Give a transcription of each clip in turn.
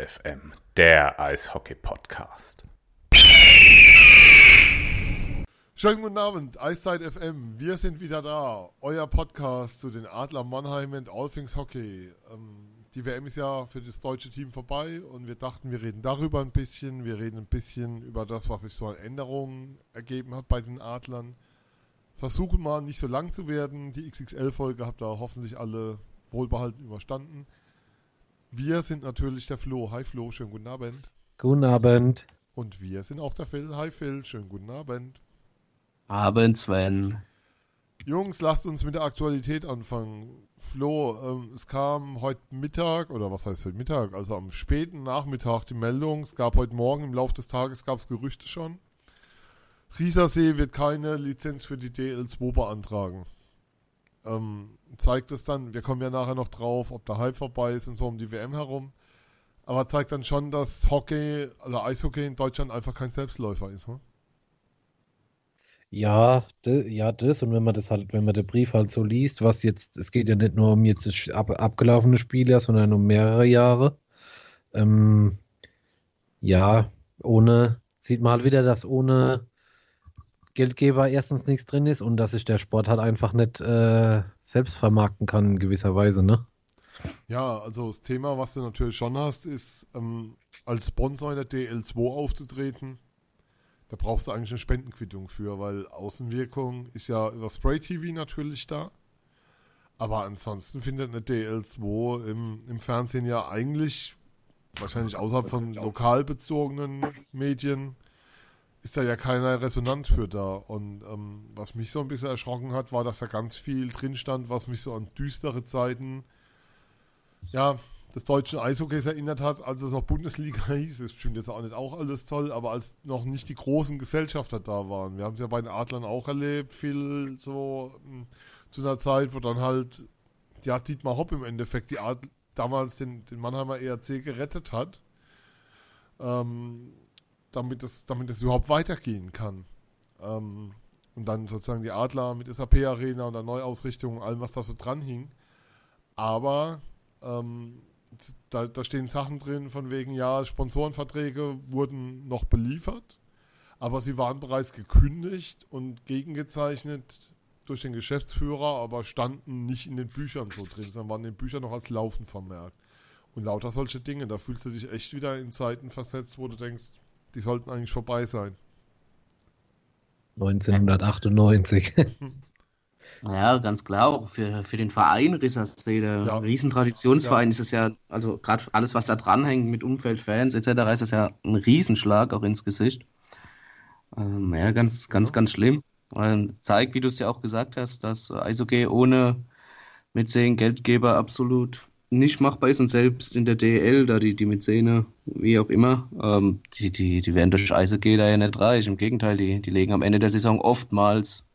FM, der Eishockey-Podcast. Schönen guten Abend, Eiszeit FM. Wir sind wieder da. Euer Podcast zu den Adler Mannheim und All Things Hockey. Ähm, die WM ist ja für das deutsche Team vorbei und wir dachten, wir reden darüber ein bisschen. Wir reden ein bisschen über das, was sich so an Änderungen ergeben hat bei den Adlern. Versuchen mal nicht so lang zu werden. Die XXL-Folge habt ihr hoffentlich alle wohlbehalten überstanden. Wir sind natürlich der Flo. Hi Flo, schönen guten Abend. Guten Abend. Und wir sind auch der Phil. Hi Phil, schönen guten Abend. Abend, Sven. Jungs, lasst uns mit der Aktualität anfangen. Flo, ähm, es kam heute Mittag, oder was heißt heute Mittag, also am späten Nachmittag die Meldung, es gab heute Morgen im Laufe des Tages gab es Gerüchte schon. Riesersee wird keine Lizenz für die DL2 beantragen. Ähm, zeigt es dann, wir kommen ja nachher noch drauf, ob der Hype vorbei ist und so um die WM herum. Aber zeigt dann schon, dass Hockey, also Eishockey in Deutschland einfach kein Selbstläufer ist. Ne? Ja, ja, das und wenn man das halt, wenn man den Brief halt so liest, was jetzt, es geht ja nicht nur um jetzt ab, abgelaufene Spiele, sondern um mehrere Jahre. Ähm, ja, ohne, sieht man halt wieder, dass ohne Geldgeber erstens nichts drin ist und dass sich der Sport halt einfach nicht äh, selbst vermarkten kann in gewisser Weise, ne? Ja, also das Thema, was du natürlich schon hast, ist, ähm, als Sponsor in der DL2 aufzutreten da brauchst du eigentlich eine Spendenquittung für, weil Außenwirkung ist ja über Spray TV natürlich da. Aber ansonsten findet eine DL2 im, im Fernsehen ja eigentlich, wahrscheinlich außerhalb von lokal bezogenen Medien, ist da ja keine Resonanz für da. Und ähm, was mich so ein bisschen erschrocken hat, war, dass da ganz viel drin stand, was mich so an düstere Zeiten, ja, des deutschen Eishockeys erinnert hat, als es noch Bundesliga hieß. Das stimmt jetzt auch nicht auch alles toll, aber als noch nicht die großen Gesellschafter da waren. Wir haben es ja bei den Adlern auch erlebt, viel so hm, zu einer Zeit, wo dann halt, ja, Dietmar Hopp im Endeffekt die Art damals den, den Mannheimer ERC gerettet hat, ähm, damit es damit es überhaupt weitergehen kann. Ähm, und dann sozusagen die Adler mit SAP-Arena und der Neuausrichtung und allem, was da so dran hing. Aber ähm, da, da stehen Sachen drin von wegen, ja, Sponsorenverträge wurden noch beliefert, aber sie waren bereits gekündigt und gegengezeichnet durch den Geschäftsführer, aber standen nicht in den Büchern so drin, sondern waren in den Büchern noch als Laufen vermerkt. Und lauter solche Dinge, da fühlst du dich echt wieder in Zeiten versetzt, wo du denkst, die sollten eigentlich vorbei sein. 1998. Ja, ganz klar, auch für, für den Verein Rissersee, der ja. Riesentraditionsverein, ja. ist es ja, also gerade alles, was da dranhängt mit Umfeld, Fans etc., ist das ja ein Riesenschlag auch ins Gesicht. Ähm, ja, ganz, ganz, ja. ganz schlimm. Und zeigt, wie du es ja auch gesagt hast, dass Eishockey ohne Mäzen, Geldgeber absolut nicht machbar ist und selbst in der DL, da die, die Mäzene, wie auch immer, ähm, die, die, die werden durch Eishockey da ja nicht reich. Im Gegenteil, die, die legen am Ende der Saison oftmals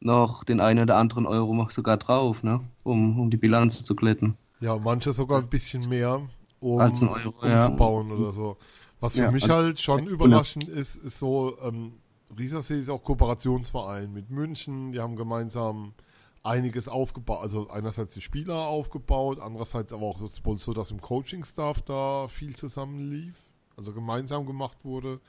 noch den einen oder anderen Euro sogar drauf, ne? um, um die Bilanz zu glätten. Ja, manche sogar ein bisschen mehr, um Als ein Euro, umzubauen ja. oder so. Was für ja, mich also halt schon überraschend ist, ist so, ähm, Riesersee ist auch Kooperationsverein mit München, die haben gemeinsam einiges aufgebaut, also einerseits die Spieler aufgebaut, andererseits aber auch so, dass im Coaching-Staff da viel zusammen lief, also gemeinsam gemacht wurde.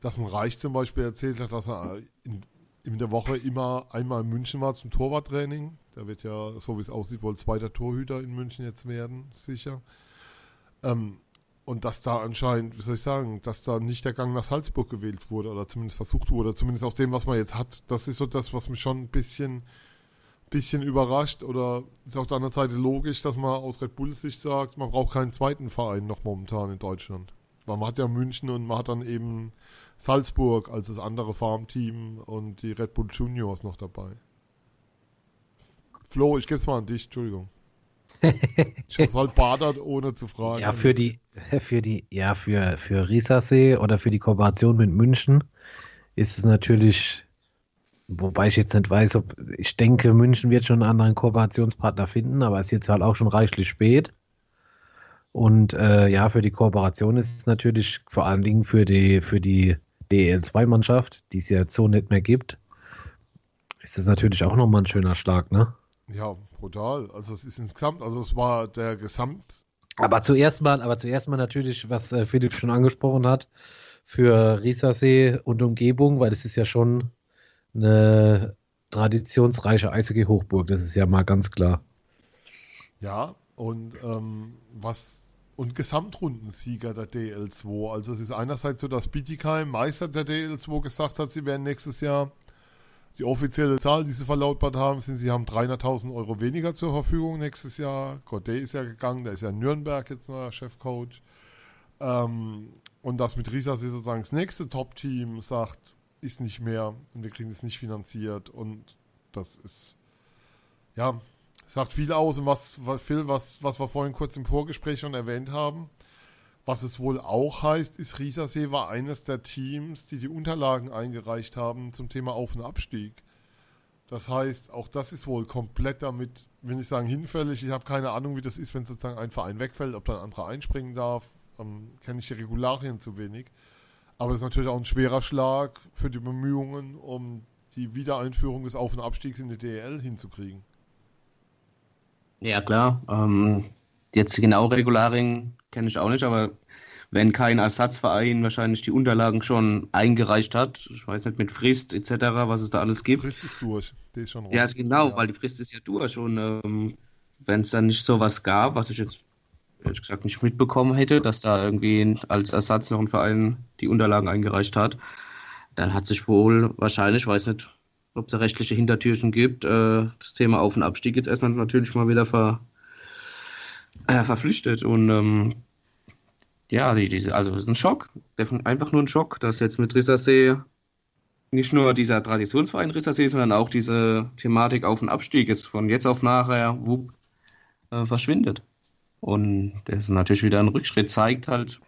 Dass ein Reich zum Beispiel erzählt hat, dass er in in der Woche immer einmal in München war zum Torwarttraining. Da wird ja, so wie es aussieht, wohl zweiter Torhüter in München jetzt werden, sicher. Ähm, und dass da anscheinend, wie soll ich sagen, dass da nicht der Gang nach Salzburg gewählt wurde oder zumindest versucht wurde, zumindest aus dem, was man jetzt hat. Das ist so das, was mich schon ein bisschen, bisschen überrascht oder ist auf der anderen Seite logisch, dass man aus Red Bull Sicht sagt, man braucht keinen zweiten Verein noch momentan in Deutschland. Weil man hat ja München und man hat dann eben Salzburg als das andere Farmteam und die Red Bull Juniors noch dabei. Flo, ich gebe es mal an dich, Entschuldigung. ich habe es halt badert, ohne zu fragen. Ja, für die, für die, ja, für, für Riesersee oder für die Kooperation mit München ist es natürlich, wobei ich jetzt nicht weiß, ob, ich denke, München wird schon einen anderen Kooperationspartner finden, aber es ist jetzt halt auch schon reichlich spät. Und äh, ja, für die Kooperation ist es natürlich vor allen Dingen für die, für die DL2-Mannschaft, die es ja jetzt so nicht mehr gibt, ist das natürlich auch nochmal ein schöner Schlag, ne? Ja, brutal. Also es ist insgesamt, also es war der Gesamt, Aber zuerst mal, aber zuerst mal natürlich, was äh, Philipp schon angesprochen hat, für Riesersee und Umgebung, weil es ist ja schon eine traditionsreiche Eishockey-Hochburg, das ist ja mal ganz klar. Ja, und ähm, was und Gesamtrundensieger der DL2. Also es ist einerseits so, dass Bietigheim, Meister der DL2, gesagt hat, sie werden nächstes Jahr die offizielle Zahl, die sie verlautbart haben, sind, sie haben 300.000 Euro weniger zur Verfügung nächstes Jahr. Godet ist ja gegangen, der ist ja Nürnberg jetzt neuer Chefcoach. Ähm, und das mit Risa sozusagen das nächste Top-Team sagt, ist nicht mehr und wir kriegen es nicht finanziert und das ist, ja, sagt viel aus und was, Phil, was, was wir vorhin kurz im Vorgespräch schon erwähnt haben. Was es wohl auch heißt, ist, Riesersee war eines der Teams, die die Unterlagen eingereicht haben zum Thema Auf- und Abstieg. Das heißt, auch das ist wohl komplett damit, wenn ich sagen, hinfällig. Ich habe keine Ahnung, wie das ist, wenn sozusagen ein Verein wegfällt, ob dann ein anderer einspringen darf. Ähm, Kenne ich die Regularien zu wenig. Aber es ist natürlich auch ein schwerer Schlag für die Bemühungen, um die Wiedereinführung des Auf- und Abstiegs in die DEL hinzukriegen. Ja, klar. Ähm, jetzt genau Regularien kenne ich auch nicht, aber wenn kein Ersatzverein wahrscheinlich die Unterlagen schon eingereicht hat, ich weiß nicht, mit Frist etc., was es da alles gibt. Die Frist ist durch, die ist schon rum. Ja, genau, ja. weil die Frist ist ja durch und ähm, wenn es dann nicht sowas gab, was ich jetzt ehrlich gesagt nicht mitbekommen hätte, dass da irgendwie als Ersatz noch ein Verein die Unterlagen eingereicht hat, dann hat sich wohl wahrscheinlich, weiß nicht, ob es da rechtliche Hintertürchen gibt, äh, das Thema Auf- und Abstieg jetzt erstmal natürlich mal wieder ver, äh, verpflichtet. Und ähm, ja, die, diese, also es ist ein Schock, einfach nur ein Schock, dass jetzt mit Rissersee nicht nur dieser Traditionsverein Rissersee, sondern auch diese Thematik Auf- und Abstieg jetzt von jetzt auf nachher wupp, äh, verschwindet. Und das ist natürlich wieder ein Rückschritt, zeigt halt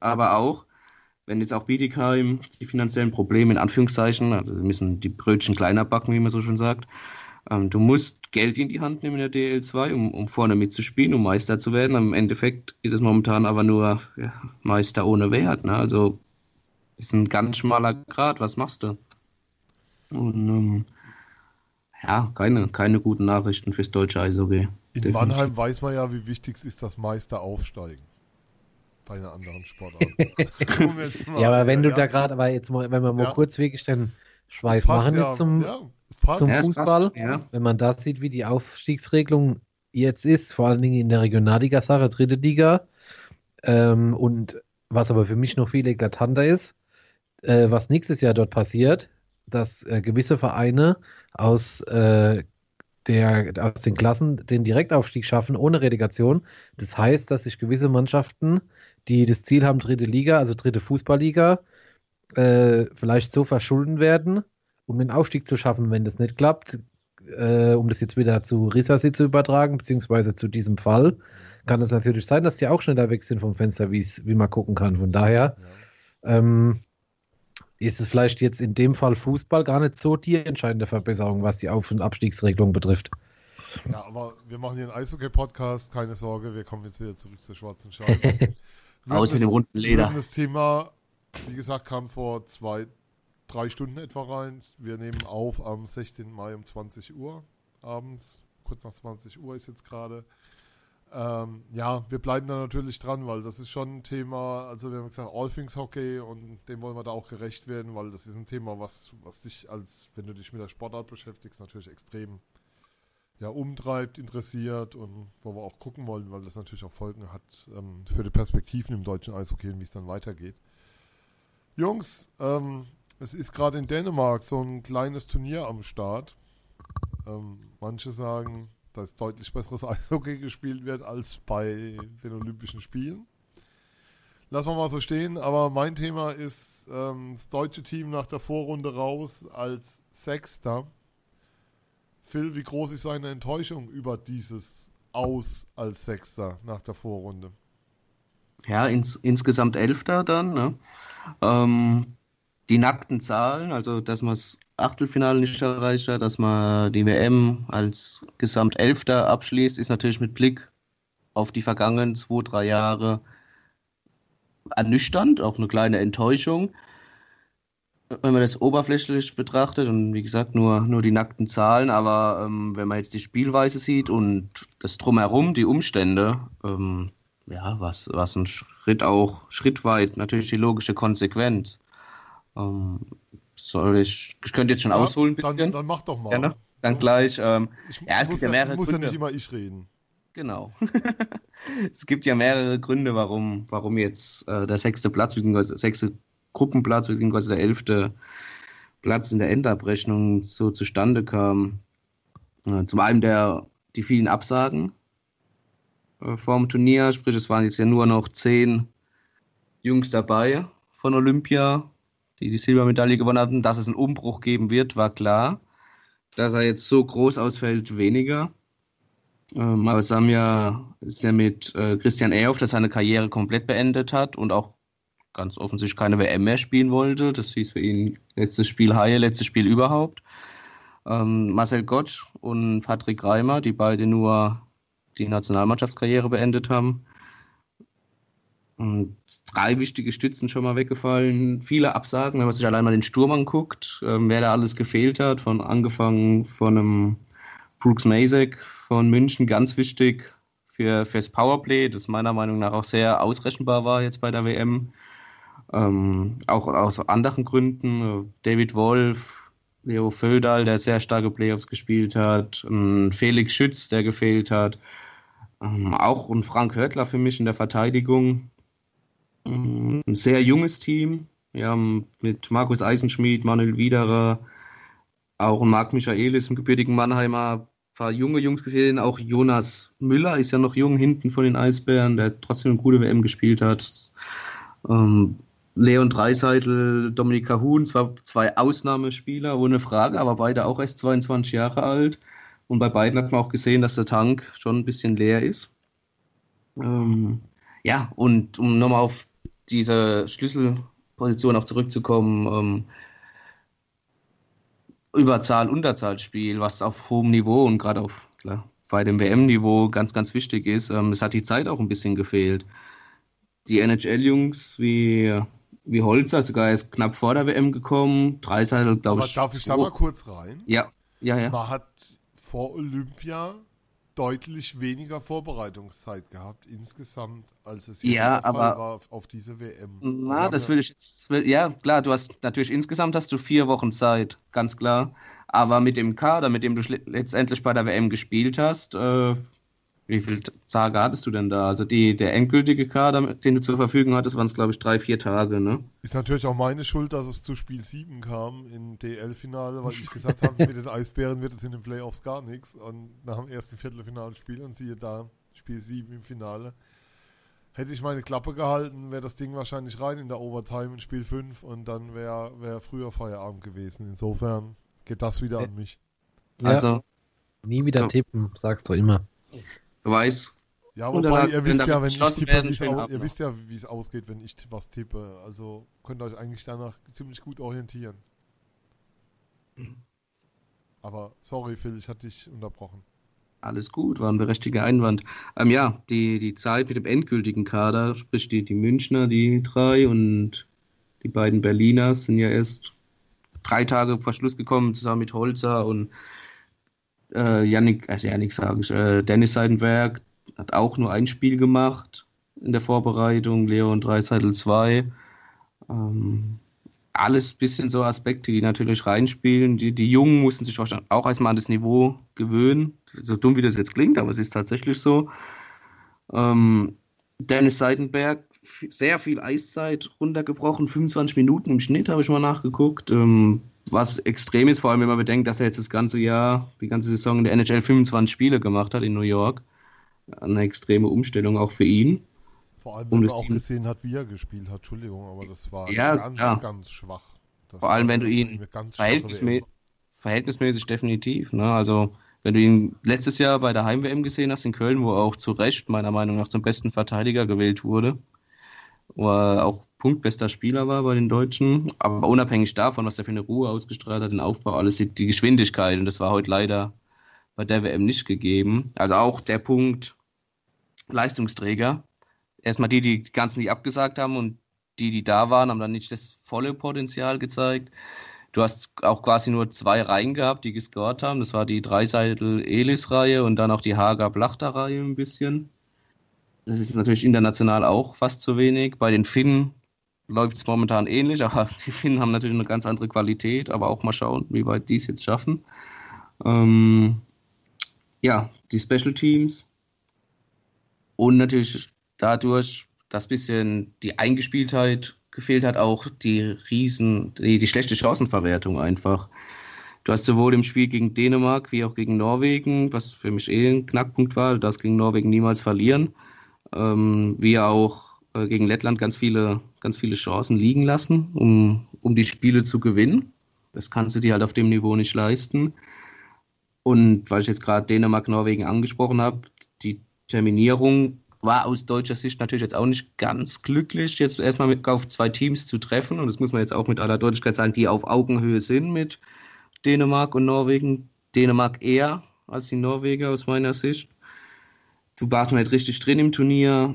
aber auch, wenn jetzt auch Bietigheim die finanziellen Probleme in Anführungszeichen, also sie müssen die Brötchen kleiner backen, wie man so schon sagt, ähm, du musst Geld in die Hand nehmen in der DL2, um, um vorne mitzuspielen, um Meister zu werden. Im Endeffekt ist es momentan aber nur ja, Meister ohne Wert. Ne? Also ist ein ganz schmaler Grad. Was machst du? Und ähm, ja, keine, keine guten Nachrichten fürs deutsche Eishockey. In Definitiv. Mannheim weiß man ja, wie wichtig es ist, dass Meister aufsteigen bei einer anderen Sportart. ja, aber wenn du ja. da gerade, aber jetzt mal, wenn wir mal ja. kurz wirklich den Schweif machen ja. zum, zum Fußball, wenn man da sieht, wie die Aufstiegsregelung jetzt ist, vor allen Dingen in der Regionalliga-Sache, dritte Liga, ähm, und was aber für mich noch viel eklatanter ist, äh, was nächstes Jahr dort passiert, dass äh, gewisse Vereine aus äh, der, aus den Klassen den Direktaufstieg schaffen ohne Relegation. Das heißt, dass sich gewisse Mannschaften die das Ziel haben, dritte Liga, also dritte Fußballliga, äh, vielleicht so verschulden werden, um den Aufstieg zu schaffen, wenn das nicht klappt, äh, um das jetzt wieder zu Risasi zu übertragen, beziehungsweise zu diesem Fall, kann es natürlich sein, dass die auch schneller weg sind vom Fenster, wie man gucken kann. Von daher ja. ähm, ist es vielleicht jetzt in dem Fall Fußball gar nicht so die entscheidende Verbesserung, was die Auf- und Abstiegsregelung betrifft. Ja, aber wir machen hier einen Eishockey-Podcast, keine Sorge, wir kommen jetzt wieder zurück zur schwarzen Scheibe. Aus mit dem runden Leder. Das Thema, wie gesagt, kam vor zwei, drei Stunden etwa rein. Wir nehmen auf am 16. Mai um 20 Uhr abends. Kurz nach 20 Uhr ist jetzt gerade. Ähm, ja, wir bleiben da natürlich dran, weil das ist schon ein Thema, also wir haben gesagt, All Things Hockey und dem wollen wir da auch gerecht werden, weil das ist ein Thema, was, was dich als, wenn du dich mit der Sportart beschäftigst, natürlich extrem ja, umtreibt, interessiert und wo wir auch gucken wollen, weil das natürlich auch Folgen hat ähm, für die Perspektiven im deutschen Eishockey und wie es dann weitergeht. Jungs, ähm, es ist gerade in Dänemark so ein kleines Turnier am Start. Ähm, manche sagen, dass deutlich besseres Eishockey gespielt wird als bei den Olympischen Spielen. Lassen wir mal so stehen, aber mein Thema ist ähm, das deutsche Team nach der Vorrunde raus als Sechster Phil, wie groß ist seine Enttäuschung über dieses Aus als Sechster nach der Vorrunde? Ja, ins, insgesamt Elfter dann. Ne? Ähm, die nackten Zahlen, also dass man das Achtelfinale nicht erreicht hat, dass man die WM als Gesamtelfter abschließt, ist natürlich mit Blick auf die vergangenen zwei, drei Jahre ernüchternd, auch eine kleine Enttäuschung wenn man das oberflächlich betrachtet und wie gesagt nur, nur die nackten Zahlen, aber ähm, wenn man jetzt die Spielweise sieht und das drumherum, die Umstände, ähm, ja, was, was ein Schritt auch, schrittweit natürlich die logische Konsequenz. Ähm, soll ich, ich könnte jetzt schon ja, ausholen ein bisschen. Dann, dann mach doch mal. Gerne. Dann gleich. Ähm, ich ja, es gibt ja mehrere muss Gründe. ja nicht immer ich reden. Genau. es gibt ja mehrere Gründe, warum, warum jetzt äh, der sechste Platz, beziehungsweise sechste Gruppenplatz, beziehungsweise der elfte Platz in der Endabrechnung so zustande kam. Äh, zum einen der, die vielen Absagen äh, vor Turnier, sprich, es waren jetzt ja nur noch zehn Jungs dabei von Olympia, die die Silbermedaille gewonnen hatten. Dass es einen Umbruch geben wird, war klar. Dass er jetzt so groß ausfällt, weniger. Ähm, aber ja, ist ja mit äh, Christian Ehoff, der seine Karriere komplett beendet hat und auch ganz offensichtlich keine WM mehr spielen wollte. Das hieß für ihn letztes Spiel Haie, letztes Spiel überhaupt. Ähm, Marcel Gottsch und Patrick Reimer, die beide nur die Nationalmannschaftskarriere beendet haben. Und drei wichtige Stützen schon mal weggefallen. Viele Absagen, wenn man sich allein mal den Sturm anguckt, äh, wer da alles gefehlt hat, von angefangen von einem Brooks Masek von München, ganz wichtig für, fürs Powerplay, das meiner Meinung nach auch sehr ausrechenbar war jetzt bei der WM. Ähm, auch aus anderen Gründen. David Wolf, Leo Födal, der sehr starke Playoffs gespielt hat, Felix Schütz, der gefehlt hat. Ähm, auch ein Frank Hörtler für mich in der Verteidigung. Ein sehr junges Team. Wir haben mit Markus Eisenschmidt, Manuel Widerer, auch Marc Michaelis, im gebürtigen Mannheimer, ein paar junge Jungs gesehen. Auch Jonas Müller ist ja noch jung hinten von den Eisbären, der trotzdem eine gute WM gespielt hat. Ähm, Leon Dreiseitel, Dominika Huhn, zwar zwei Ausnahmespieler, ohne Frage, aber beide auch erst 22 Jahre alt. Und bei beiden hat man auch gesehen, dass der Tank schon ein bisschen leer ist. Ähm, ja, und um nochmal auf diese Schlüsselposition auch zurückzukommen, ähm, Überzahl-Unterzahlspiel, was auf hohem Niveau und gerade auf klar, bei dem WM-Niveau ganz, ganz wichtig ist. Ähm, es hat die Zeit auch ein bisschen gefehlt. Die NHL-Jungs wie, wie Holzer sogar ist knapp vor der WM gekommen. Dreiseitel, glaube ich. Darf ich da mal kurz rein? Ja, ja, ja. Man hat vor Olympia deutlich weniger Vorbereitungszeit gehabt insgesamt, als es jetzt ja, der aber, Fall war auf diese WM. Na, das will ich jetzt. Will, ja, klar, du hast natürlich insgesamt hast du vier Wochen Zeit, ganz klar. Aber mit dem Kader, mit dem du letztendlich bei der WM gespielt hast, äh, wie viel Tage hattest du denn da? Also die, der endgültige Kader, den du zur Verfügung hattest, waren es, glaube ich, drei, vier Tage, ne? Ist natürlich auch meine Schuld, dass es zu Spiel 7 kam im DL-Finale, weil ich gesagt habe, mit den Eisbären wird es in den Playoffs gar nichts. Und nach dem ersten Viertelfinalspiel und siehe da, Spiel 7 im Finale. Hätte ich meine Klappe gehalten, wäre das Ding wahrscheinlich rein in der Overtime in Spiel 5 und dann wäre wär früher Feierabend gewesen. Insofern geht das wieder an mich. Ja, also, nie wieder tippen, sagst du immer. Beweis. Ja, wobei ihr wisst ja, wenn ich tippe, werden, ihr wisst ja, wie es ausgeht, wenn ich was tippe. Also könnt ihr euch eigentlich danach ziemlich gut orientieren. Aber sorry, Phil, ich hatte dich unterbrochen. Alles gut, war ein berechtigter Einwand. Ähm, ja, die, die Zeit mit dem endgültigen Kader, sprich die, die Münchner, die drei und die beiden Berliner sind ja erst drei Tage vor Schluss gekommen, zusammen mit Holzer und äh, Yannick, also Yannick sage ich, äh, Dennis Seidenberg hat auch nur ein Spiel gemacht in der Vorbereitung, Leon Dreiseitel 2. Ähm, alles bisschen so Aspekte, die natürlich reinspielen. Die, die Jungen mussten sich auch erstmal an das Niveau gewöhnen. So dumm wie das jetzt klingt, aber es ist tatsächlich so. Ähm, Dennis Seidenberg, sehr viel Eiszeit runtergebrochen, 25 Minuten im Schnitt, habe ich mal nachgeguckt. Ähm, was extrem ist, vor allem wenn man bedenkt, dass er jetzt das ganze Jahr, die ganze Saison in der NHL 25 Spiele gemacht hat in New York. Eine extreme Umstellung auch für ihn. Vor allem, wenn man auch Team... gesehen hat, wie er gespielt hat. Entschuldigung, aber das war ja, ganz, ja. ganz schwach. Das vor allem, wenn du ihn verhältnismä verhältnismäßig definitiv, ne? Also, wenn du ihn letztes Jahr bei der Heim-WM gesehen hast in Köln, wo er auch zu Recht meiner Meinung nach zum besten Verteidiger gewählt wurde, wo er auch punktbester Spieler war bei den Deutschen. Aber unabhängig davon, was er für eine Ruhe ausgestrahlt hat, den Aufbau, alles die, die Geschwindigkeit. Und das war heute leider bei der WM nicht gegeben. Also auch der Punkt Leistungsträger. Erstmal die, die ganzen, die abgesagt haben und die, die da waren, haben dann nicht das volle Potenzial gezeigt. Du hast auch quasi nur zwei Reihen gehabt, die gescored haben. Das war die Dreiseitel-Elis-Reihe und dann auch die Hager-Blachter-Reihe ein bisschen. Das ist natürlich international auch fast zu wenig. Bei den Finnen läuft es momentan ähnlich, aber die Finnen haben natürlich eine ganz andere Qualität, aber auch mal schauen, wie weit die es jetzt schaffen. Ähm, ja, die Special Teams und natürlich dadurch, dass bisschen die Eingespieltheit gefehlt hat, auch die riesen, die, die schlechte Chancenverwertung einfach. Du hast sowohl im Spiel gegen Dänemark wie auch gegen Norwegen, was für mich eh ein Knackpunkt war, das gegen Norwegen niemals verlieren, ähm, wie auch äh, gegen Lettland ganz viele, ganz viele Chancen liegen lassen, um, um die Spiele zu gewinnen. Das kannst du dir halt auf dem Niveau nicht leisten. Und weil ich jetzt gerade Dänemark, Norwegen angesprochen habe, die Terminierung war aus deutscher Sicht natürlich jetzt auch nicht ganz glücklich, jetzt erstmal mit auf zwei Teams zu treffen. Und das muss man jetzt auch mit aller Deutlichkeit sagen, die auf Augenhöhe sind mit Dänemark und Norwegen. Dänemark eher als die Norweger aus meiner Sicht. Du warst nicht richtig drin im Turnier.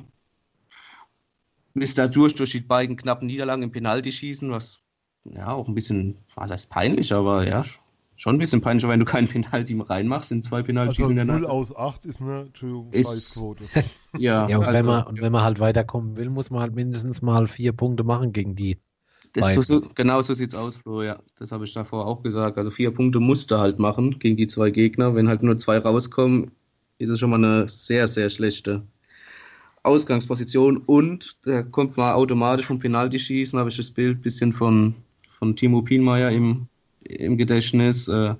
Bist dadurch durch die beiden knappen Niederlagen im Penalty schießen, was ja auch ein bisschen, was heißt peinlich, aber ja, schon ein bisschen peinlich, wenn du keinen Penalty reinmachst, in zwei Penalty also 0 aus 8 ist eine, Entschuldigung, Scheißquote. ja, ja und, also, wenn man, und wenn man halt weiterkommen will, muss man halt mindestens mal vier Punkte machen gegen die. So, so, genau so sieht es aus, Flo, ja. Das habe ich davor auch gesagt. Also vier Punkte musst du halt machen gegen die zwei Gegner. Wenn halt nur zwei rauskommen, ist es schon mal eine sehr, sehr schlechte Ausgangsposition. Und da kommt mal automatisch vom Penalty schießen, habe ich das Bild ein bisschen von, von Timo Pienmeier im im Gedächtnis. Äh,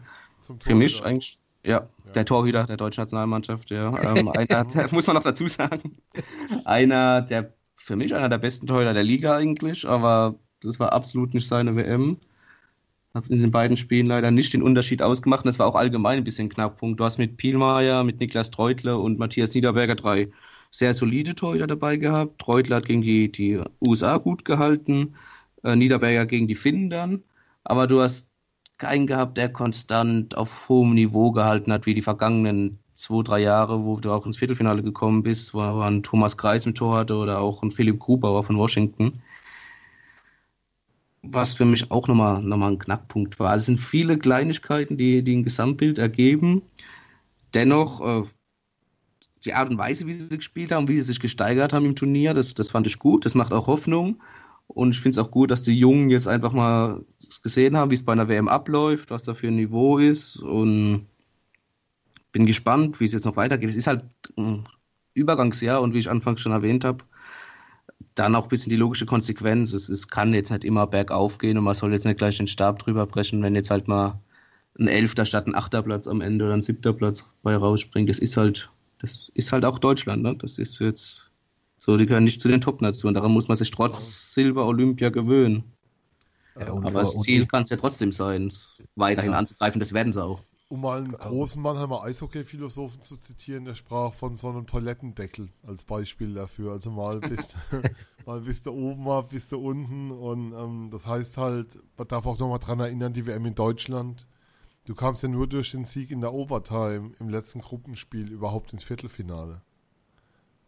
für mich eigentlich, ja, ja, der Torhüter der deutschen Nationalmannschaft, ja. Ähm, einer, der, muss man noch dazu sagen. Einer der, für mich einer der besten Torhüter der Liga eigentlich, aber das war absolut nicht seine WM. Hat in den beiden Spielen leider nicht den Unterschied ausgemacht und das war auch allgemein ein bisschen Knackpunkt. Du hast mit Pielmeier, mit Niklas Treutle und Matthias Niederberger drei sehr solide Torhüter dabei gehabt. Treutle hat gegen die, die USA gut gehalten, äh, Niederberger gegen die Finnen dann. Aber du hast keinen gehabt, der konstant auf hohem Niveau gehalten hat, wie die vergangenen zwei, drei Jahre, wo du auch ins Viertelfinale gekommen bist, wo ein Thomas Kreis im Tor hatte oder auch ein Philipp Grubauer von Washington. Was für mich auch nochmal, nochmal ein Knackpunkt war. Es sind viele Kleinigkeiten, die, die ein Gesamtbild ergeben. Dennoch, äh, die Art und Weise, wie sie gespielt haben, wie sie sich gesteigert haben im Turnier, das, das fand ich gut. Das macht auch Hoffnung. Und ich finde es auch gut, dass die Jungen jetzt einfach mal gesehen haben, wie es bei einer WM abläuft, was da für ein Niveau ist. Und bin gespannt, wie es jetzt noch weitergeht. Es ist halt ein Übergangsjahr und wie ich anfangs schon erwähnt habe, dann auch ein bisschen die logische Konsequenz. Es, es kann jetzt halt immer bergauf gehen und man soll jetzt nicht gleich den Stab drüber brechen, wenn jetzt halt mal ein Elfter statt ein Achter Platz am Ende oder ein Siebter Platz bei rausspringt. Das ist halt, das ist halt auch Deutschland. Ne? Das ist jetzt so, die gehören nicht zu den Top-Nationen. Daran muss man sich trotz Silber Olympia gewöhnen. Ja, Aber das Ziel kann es ja trotzdem sein, weiterhin ja. anzugreifen. Das werden sie auch. Um mal einen großen Mannheimer Eishockey-Philosophen zu zitieren, der sprach von so einem Toilettendeckel als Beispiel dafür. Also mal bist, mal bist du oben, mal bist du unten. Und ähm, das heißt halt, man darf auch nochmal dran erinnern, die WM in Deutschland. Du kamst ja nur durch den Sieg in der Overtime im letzten Gruppenspiel überhaupt ins Viertelfinale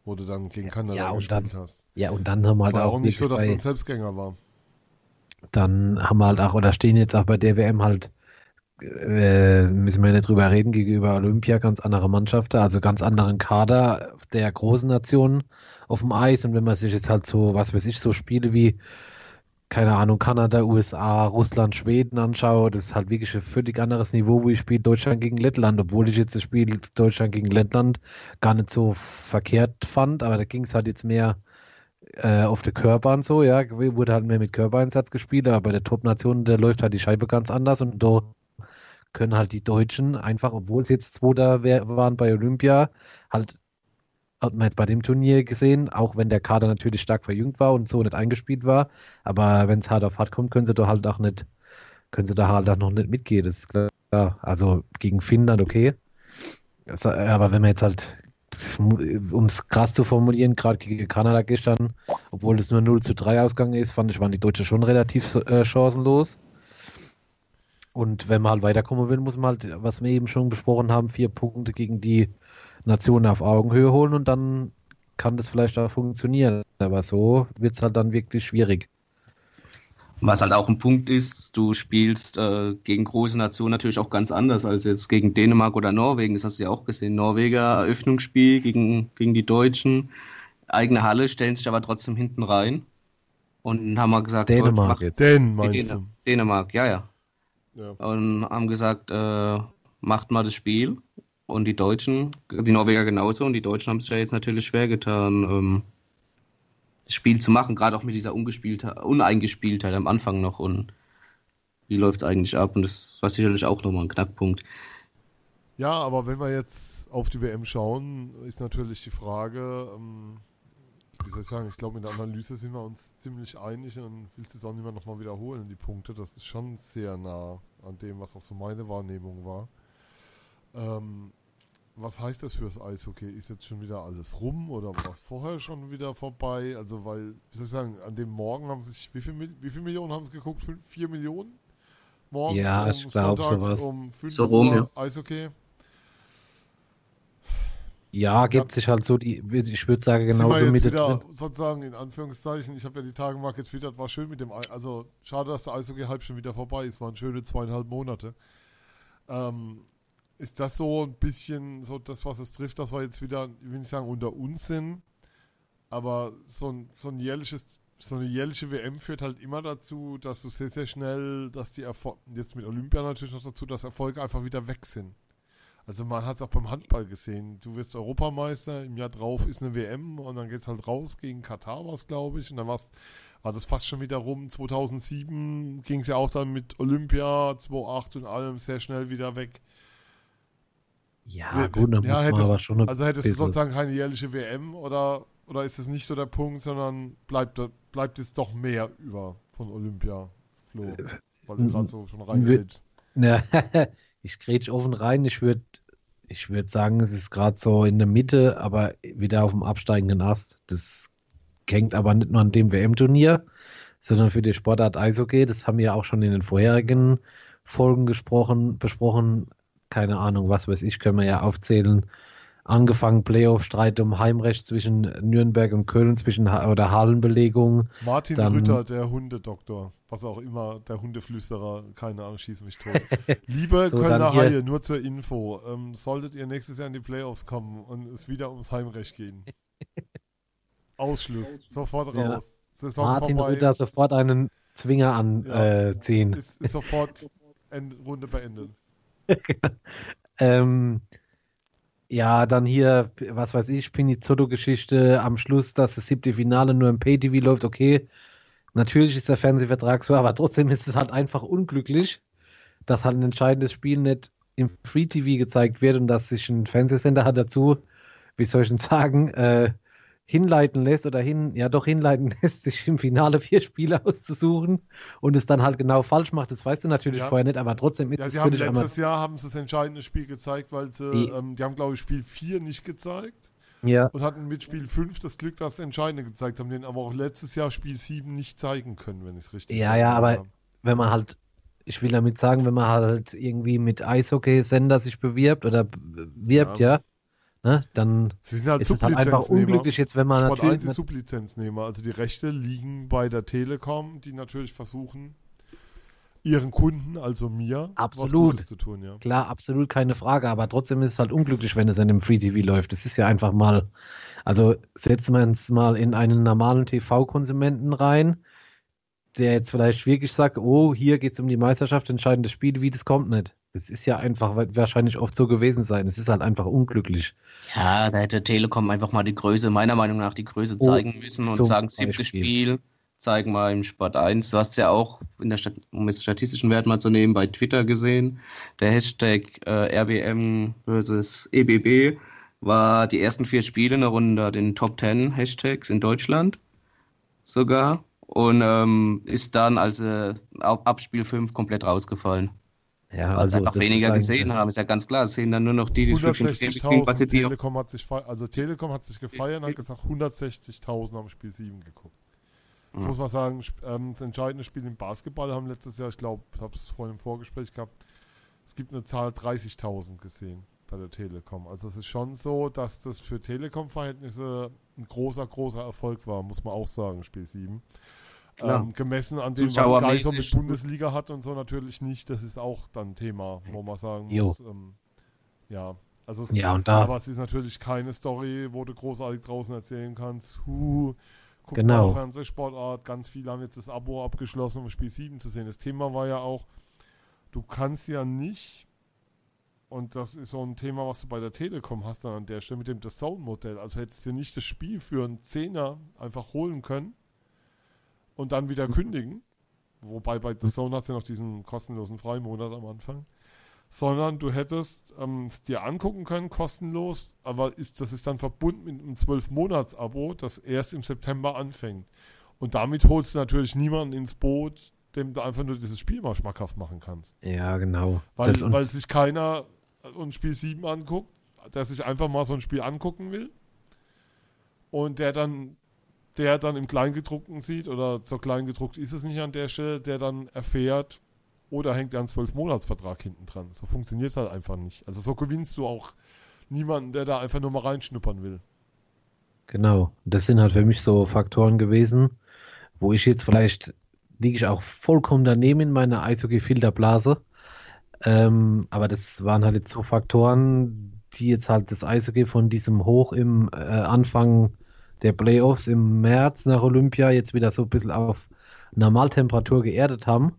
wo du dann gegen Kanada ja, gespielt dann, hast. Ja, und dann haben wir halt war auch. Warum nicht so, dass bei, ein Selbstgänger war? Dann haben wir halt auch, oder stehen jetzt auch bei der WM halt, äh, müssen wir nicht drüber reden, gegenüber Olympia ganz andere Mannschaften, also ganz anderen Kader der großen Nationen auf dem Eis. Und wenn man sich jetzt halt so, was weiß ich, so Spiele wie keine Ahnung, Kanada, USA, Russland, Schweden anschaue, das ist halt wirklich ein völlig anderes Niveau, wie ich spiele Deutschland gegen Lettland, obwohl ich jetzt das Spiel Deutschland gegen Lettland gar nicht so verkehrt fand, aber da ging es halt jetzt mehr äh, auf der Körper und so, ja, wurde halt mehr mit Körpereinsatz gespielt, aber bei der Top-Nation, da läuft halt die Scheibe ganz anders und da können halt die Deutschen einfach, obwohl es jetzt Zweiter waren bei Olympia, halt hat man jetzt bei dem Turnier gesehen, auch wenn der Kader natürlich stark verjüngt war und so nicht eingespielt war. Aber wenn es hart auf hart kommt, können sie da halt auch nicht, können sie da halt auch noch nicht mitgehen. Das ist klar. Also gegen Finnland okay. Aber wenn man jetzt halt, um es krass zu formulieren, gerade gegen Kanada gestern, obwohl es nur 0 zu 3 Ausgang ist, fand ich, waren die Deutschen schon relativ äh, chancenlos. Und wenn man halt weiterkommen will, muss man halt, was wir eben schon besprochen haben, vier Punkte gegen die Nationen auf Augenhöhe holen und dann kann das vielleicht auch funktionieren. Aber so wird es halt dann wirklich schwierig. Was halt auch ein Punkt ist, du spielst äh, gegen große Nationen natürlich auch ganz anders als jetzt gegen Dänemark oder Norwegen. Das hast du ja auch gesehen. Norweger Eröffnungsspiel gegen, gegen die Deutschen eigene Halle, stellen sich aber trotzdem hinten rein. Und haben mal gesagt, Dänemark jetzt. Den meinst du? Dänemark, ja, ja, ja. Und haben gesagt, äh, macht mal das Spiel. Und die Deutschen, die Norweger genauso, und die Deutschen haben sich ja jetzt natürlich schwer getan, ähm, das Spiel zu machen, gerade auch mit dieser Uneingespieltheit am Anfang noch. Und wie läuft es eigentlich ab? Und das war sicherlich auch nochmal ein Knackpunkt. Ja, aber wenn wir jetzt auf die WM schauen, ist natürlich die Frage, ähm, wie soll ich sagen, ich glaube, mit der Analyse sind wir uns ziemlich einig und will es auch nicht mehr nochmal wiederholen, die Punkte. Das ist schon sehr nah an dem, was auch so meine Wahrnehmung war. Ähm, was heißt das fürs Eishockey? Ist jetzt schon wieder alles rum oder war es vorher schon wieder vorbei? Also, weil, wie soll ich sagen, an dem Morgen haben sich, wie, viel, wie viele Millionen haben es geguckt? Fünf, vier Millionen? Morgens ja, um ich glaube sowas. um 5 so rum, Uhr ja. Eishockey. Ja, gibt ja. sich halt so die, ich würde sagen, genauso mit wieder, sozusagen in Anführungszeichen, ich habe ja die Tage mal getwittert, war schön mit dem, also schade, dass der Eishockey-Hype schon wieder vorbei ist, waren schöne zweieinhalb Monate. Ähm, ist das so ein bisschen so das, was es trifft, dass wir jetzt wieder, ich will nicht sagen unter uns sind, aber so ein, so ein jährliches, so eine jährliche WM führt halt immer dazu, dass du sehr, sehr schnell, dass die Erfolge, jetzt mit Olympia natürlich noch dazu, dass Erfolge einfach wieder weg sind. Also man hat es auch beim Handball gesehen. Du wirst Europameister, im Jahr drauf ist eine WM und dann geht es halt raus gegen Katar, was glaube ich. Und dann war's, war das fast schon wieder rum. 2007 ging es ja auch dann mit Olympia, 2008 und allem sehr schnell wieder weg. Ja, gut, dann ja, muss hättest, man aber schon Also hättest du sozusagen keine jährliche WM oder, oder ist es nicht so der Punkt, sondern bleibt, bleibt es doch mehr über von Olympia, Flo? Äh, weil du gerade so schon reingrätschst. Ja, ich grätsch offen rein. Ich würde ich würd sagen, es ist gerade so in der Mitte, aber wieder auf dem absteigenden Ast. Das hängt aber nicht nur an dem WM-Turnier, sondern für die Sportart Eishockey. Das haben wir auch schon in den vorherigen Folgen gesprochen, besprochen keine Ahnung, was weiß ich, können wir ja aufzählen. Angefangen Playoff-Streit um Heimrecht zwischen Nürnberg und Köln, zwischen ha oder Hallenbelegung. Martin dann, Rütter, der Hundedoktor, was auch immer, der Hundeflüsterer, keine Ahnung, schieß mich tot. Liebe so, Kölner Haie, nur zur Info, ähm, solltet ihr nächstes Jahr in die Playoffs kommen und es wieder ums Heimrecht gehen. Ausschluss, sofort raus. Ja. Saison Martin vorbei. Rütter sofort einen Zwinger anziehen. Ja, äh, ist, ist sofort Runde beendet. ähm, ja, dann hier, was weiß ich, Pinizotto-Geschichte am Schluss, dass das siebte Finale nur im Pay-TV läuft, okay. Natürlich ist der Fernsehvertrag so, aber trotzdem ist es halt einfach unglücklich, dass halt ein entscheidendes Spiel nicht im Free-TV gezeigt wird und dass sich ein Fernsehsender hat dazu, wie soll ich denn sagen, äh, hinleiten lässt oder hin, ja doch hinleiten lässt, sich im Finale vier Spiele auszusuchen und es dann halt genau falsch macht. Das weißt du natürlich ja. vorher nicht, aber trotzdem ist ja, es sie haben letztes Jahr haben sie das entscheidende Spiel gezeigt, weil sie, die, ähm, die haben glaube ich Spiel 4 nicht gezeigt. Ja. Und hatten mit Spiel 5 das Glück, dass sie Entscheidende gezeigt haben, den aber auch letztes Jahr Spiel 7 nicht zeigen können, wenn ich es richtig Ja, ja, aber habe. wenn man halt, ich will damit sagen, wenn man halt irgendwie mit Eishockey-Sender sich bewirbt oder wirbt, ja, ja ne, dann Sie sind halt ist es halt einfach unglücklich jetzt, wenn man Sport natürlich... 1 ist Sublizenznehmer, also die Rechte liegen bei der Telekom, die natürlich versuchen, ihren Kunden, also mir, absolut. zu tun. Ja. Klar, absolut keine Frage, aber trotzdem ist es halt unglücklich, wenn es in einem Free TV läuft. Das ist ja einfach mal, also setzen wir uns mal in einen normalen TV-Konsumenten rein, der jetzt vielleicht wirklich sagt, oh, hier geht es um die Meisterschaft, entscheidendes Spiel, wie das kommt nicht. Das ist ja einfach wahrscheinlich oft so gewesen sein. Es ist halt einfach unglücklich. Ja, da hätte Telekom einfach mal die Größe, meiner Meinung nach, die Größe oh, zeigen müssen und sagen, siebtes Spiel, zeigen mal im Sport 1. Du hast ja auch, in der Stat um es statistischen Wert mal zu nehmen, bei Twitter gesehen, der Hashtag äh, RBM versus EBB war die ersten vier Spiele noch unter den Top 10 Hashtags in Deutschland sogar und ähm, ist dann als äh, ab Spiel 5 komplett rausgefallen. Ja, Weil also einfach weniger gesehen haben, ist ja ganz klar. Es sehen dann nur noch die, die es wirklich beziehungsweise die Telekom hat sich Also Telekom hat sich gefeiert und hat gesagt, 160.000 haben Spiel 7 geguckt. Jetzt mhm. muss man sagen, ähm, das entscheidende Spiel im Basketball haben letztes Jahr, ich glaube, ich habe es vorhin im Vorgespräch gehabt, es gibt eine Zahl 30.000 gesehen bei der Telekom. Also es ist schon so, dass das für Telekom-Verhältnisse ein großer, großer Erfolg war, muss man auch sagen, Spiel 7. Ähm, gemessen an dem, was Sky so mit Bundesliga hat und so natürlich nicht. Das ist auch dann Thema, wo man sagen muss. Ähm, ja, Also es, ja, da, aber es ist natürlich keine Story, wo du großartig draußen erzählen kannst. Huh, guck Genau. mal, Fernsehsportart, ganz viele haben jetzt das Abo abgeschlossen, um Spiel 7 zu sehen. Das Thema war ja auch, du kannst ja nicht, und das ist so ein Thema, was du bei der Telekom hast dann an der Stelle mit dem The Zone-Modell. Also hättest du nicht das Spiel für einen Zehner einfach holen können und dann wieder kündigen. Wobei bei The Zone hast du ja noch diesen kostenlosen Freimonat am Anfang. Sondern du hättest ähm, es dir angucken können, kostenlos, aber ist, das ist dann verbunden mit einem 12-Monats-Abo, das erst im September anfängt. Und damit holst du natürlich niemanden ins Boot, dem du einfach nur dieses Spiel mal schmackhaft machen kannst. ja, genau. Weil, weil sich keiner ein Spiel 7 anguckt, der sich einfach mal so ein Spiel angucken will und der dann der dann im Kleingedruckten sieht oder so kleingedruckt ist es nicht an der Stelle, der dann erfährt, oder hängt ja ein 12-Monats-Vertrag hinten dran. So funktioniert es halt einfach nicht. Also so gewinnst du auch niemanden, der da einfach nur mal reinschnuppern will. Genau, das sind halt für mich so Faktoren gewesen, wo ich jetzt vielleicht liege ich auch vollkommen daneben in meiner Eishockey-Filterblase. Ähm, aber das waren halt jetzt so Faktoren, die jetzt halt das Eishockey von diesem Hoch im äh, Anfang der Playoffs im März nach Olympia jetzt wieder so ein bisschen auf Normaltemperatur geerdet haben.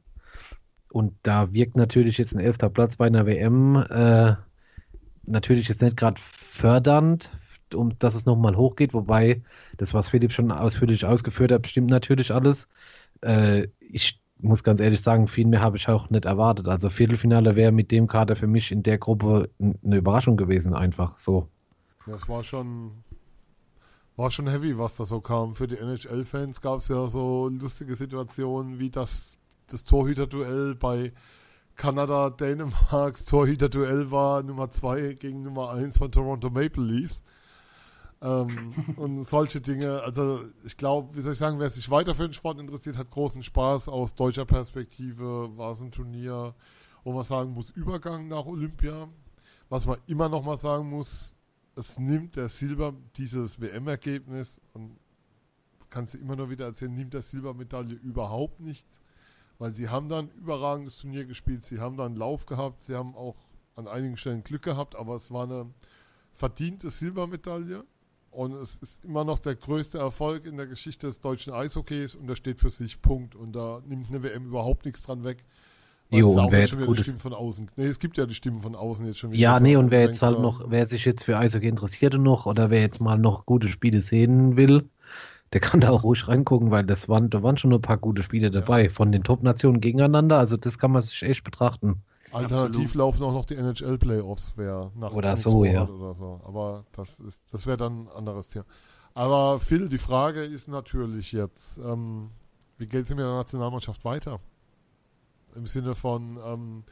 Und da wirkt natürlich jetzt ein elfter Platz bei einer WM äh, natürlich jetzt nicht gerade fördernd, um dass es nochmal hochgeht, wobei das, was Philipp schon ausführlich ausgeführt hat, stimmt natürlich alles. Äh, ich muss ganz ehrlich sagen, viel mehr habe ich auch nicht erwartet. Also Viertelfinale wäre mit dem Kader für mich in der Gruppe eine Überraschung gewesen, einfach so. Das war schon, war schon heavy, was da so kam. Für die NHL-Fans gab es ja so lustige Situationen wie das, das Torhüter-Duell bei Kanada, Dänemarks Torhüter-Duell war Nummer 2 gegen Nummer 1 von Toronto Maple Leafs. Ähm, und solche Dinge, also ich glaube, wie soll ich sagen, wer sich weiter für den Sport interessiert, hat großen Spaß. Aus deutscher Perspektive war es ein Turnier, wo man sagen muss, Übergang nach Olympia. Was man immer noch mal sagen muss, es nimmt der Silber dieses WM-Ergebnis und kannst du immer nur wieder erzählen, nimmt der Silbermedaille überhaupt nichts, weil sie haben dann überragendes Turnier gespielt, sie haben dann Lauf gehabt, sie haben auch an einigen Stellen Glück gehabt, aber es war eine verdiente Silbermedaille und es ist immer noch der größte Erfolg in der Geschichte des deutschen Eishockeys und das steht für sich, Punkt. Und da nimmt eine WM überhaupt nichts dran weg. Jo, es und wer jetzt gutes- Stimmen von außen. Nee, es gibt ja die Stimmen von außen jetzt schon wieder. Ja, nee, und wer jetzt halt noch, wer sich jetzt für Eishockey interessierte noch oder wer jetzt mal noch gute Spiele sehen will, der kann da auch ruhig reingucken, weil das waren, da waren schon ein paar gute Spiele dabei von den Top-Nationen gegeneinander. Also das kann man sich echt betrachten. Alternativ Absolut. laufen auch noch die NHL-Playoffs, wer nach Oder so, ja. Oder so. Aber das ist, das wäre dann ein anderes Thema. Aber Phil, die Frage ist natürlich jetzt, ähm, wie geht es mit der Nationalmannschaft weiter? Im Sinne von, ähm,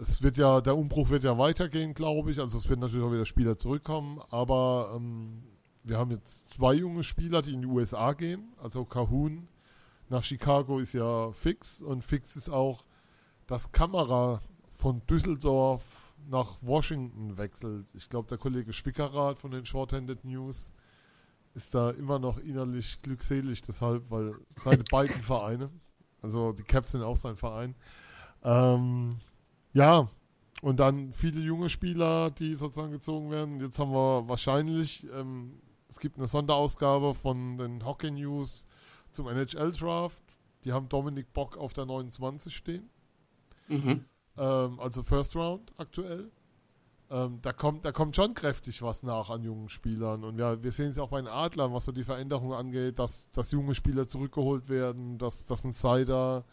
es wird ja, der Umbruch wird ja weitergehen, glaube ich. Also es wird natürlich auch wieder Spieler zurückkommen, aber ähm, wir haben jetzt zwei junge Spieler, die in die USA gehen. Also Kahun nach Chicago ist ja fix und fix ist auch, dass Kamera von Düsseldorf nach Washington wechselt. Ich glaube, der Kollege Schwickerath von den Shorthanded News ist da immer noch innerlich glückselig, deshalb, weil seine beiden Vereine, also die Caps sind auch sein Verein, ähm, ja, und dann viele junge Spieler, die sozusagen gezogen werden. Jetzt haben wir wahrscheinlich, ähm, es gibt eine Sonderausgabe von den Hockey News zum NHL Draft. Die haben Dominik Bock auf der 29 stehen. Mhm. Ähm, also First Round aktuell. Ähm, da, kommt, da kommt schon kräftig was nach an jungen Spielern. Und ja, wir sehen es auch bei den Adlern, was so die Veränderung angeht, dass, dass junge Spieler zurückgeholt werden, dass, dass ein Sider